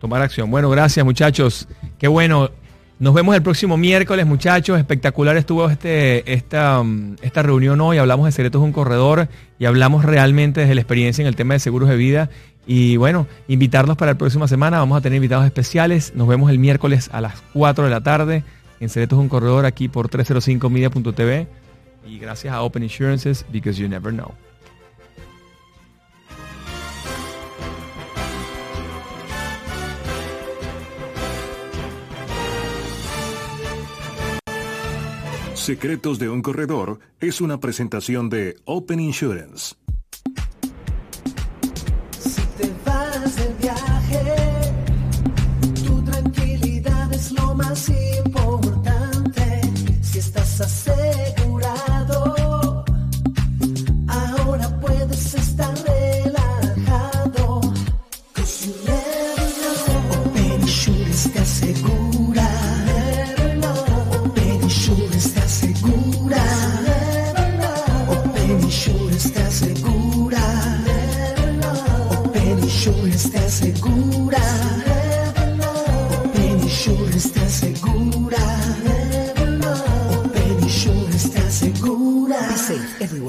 Tomar acción. Bueno, gracias muchachos. Qué bueno. Nos vemos el próximo miércoles, muchachos. Espectacular estuvo este, esta, um, esta reunión hoy. Hablamos de secretos de un corredor y hablamos realmente desde la experiencia en el tema de seguros de vida. Y bueno, invitarlos para la próxima semana. Vamos a tener invitados especiales. Nos vemos el miércoles a las 4 de la tarde en Secretos un Corredor aquí por 305media.tv. Y gracias a Open Insurances, because you never know. Secretos de un corredor es una presentación de Open Insurance. Es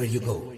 everywhere you go.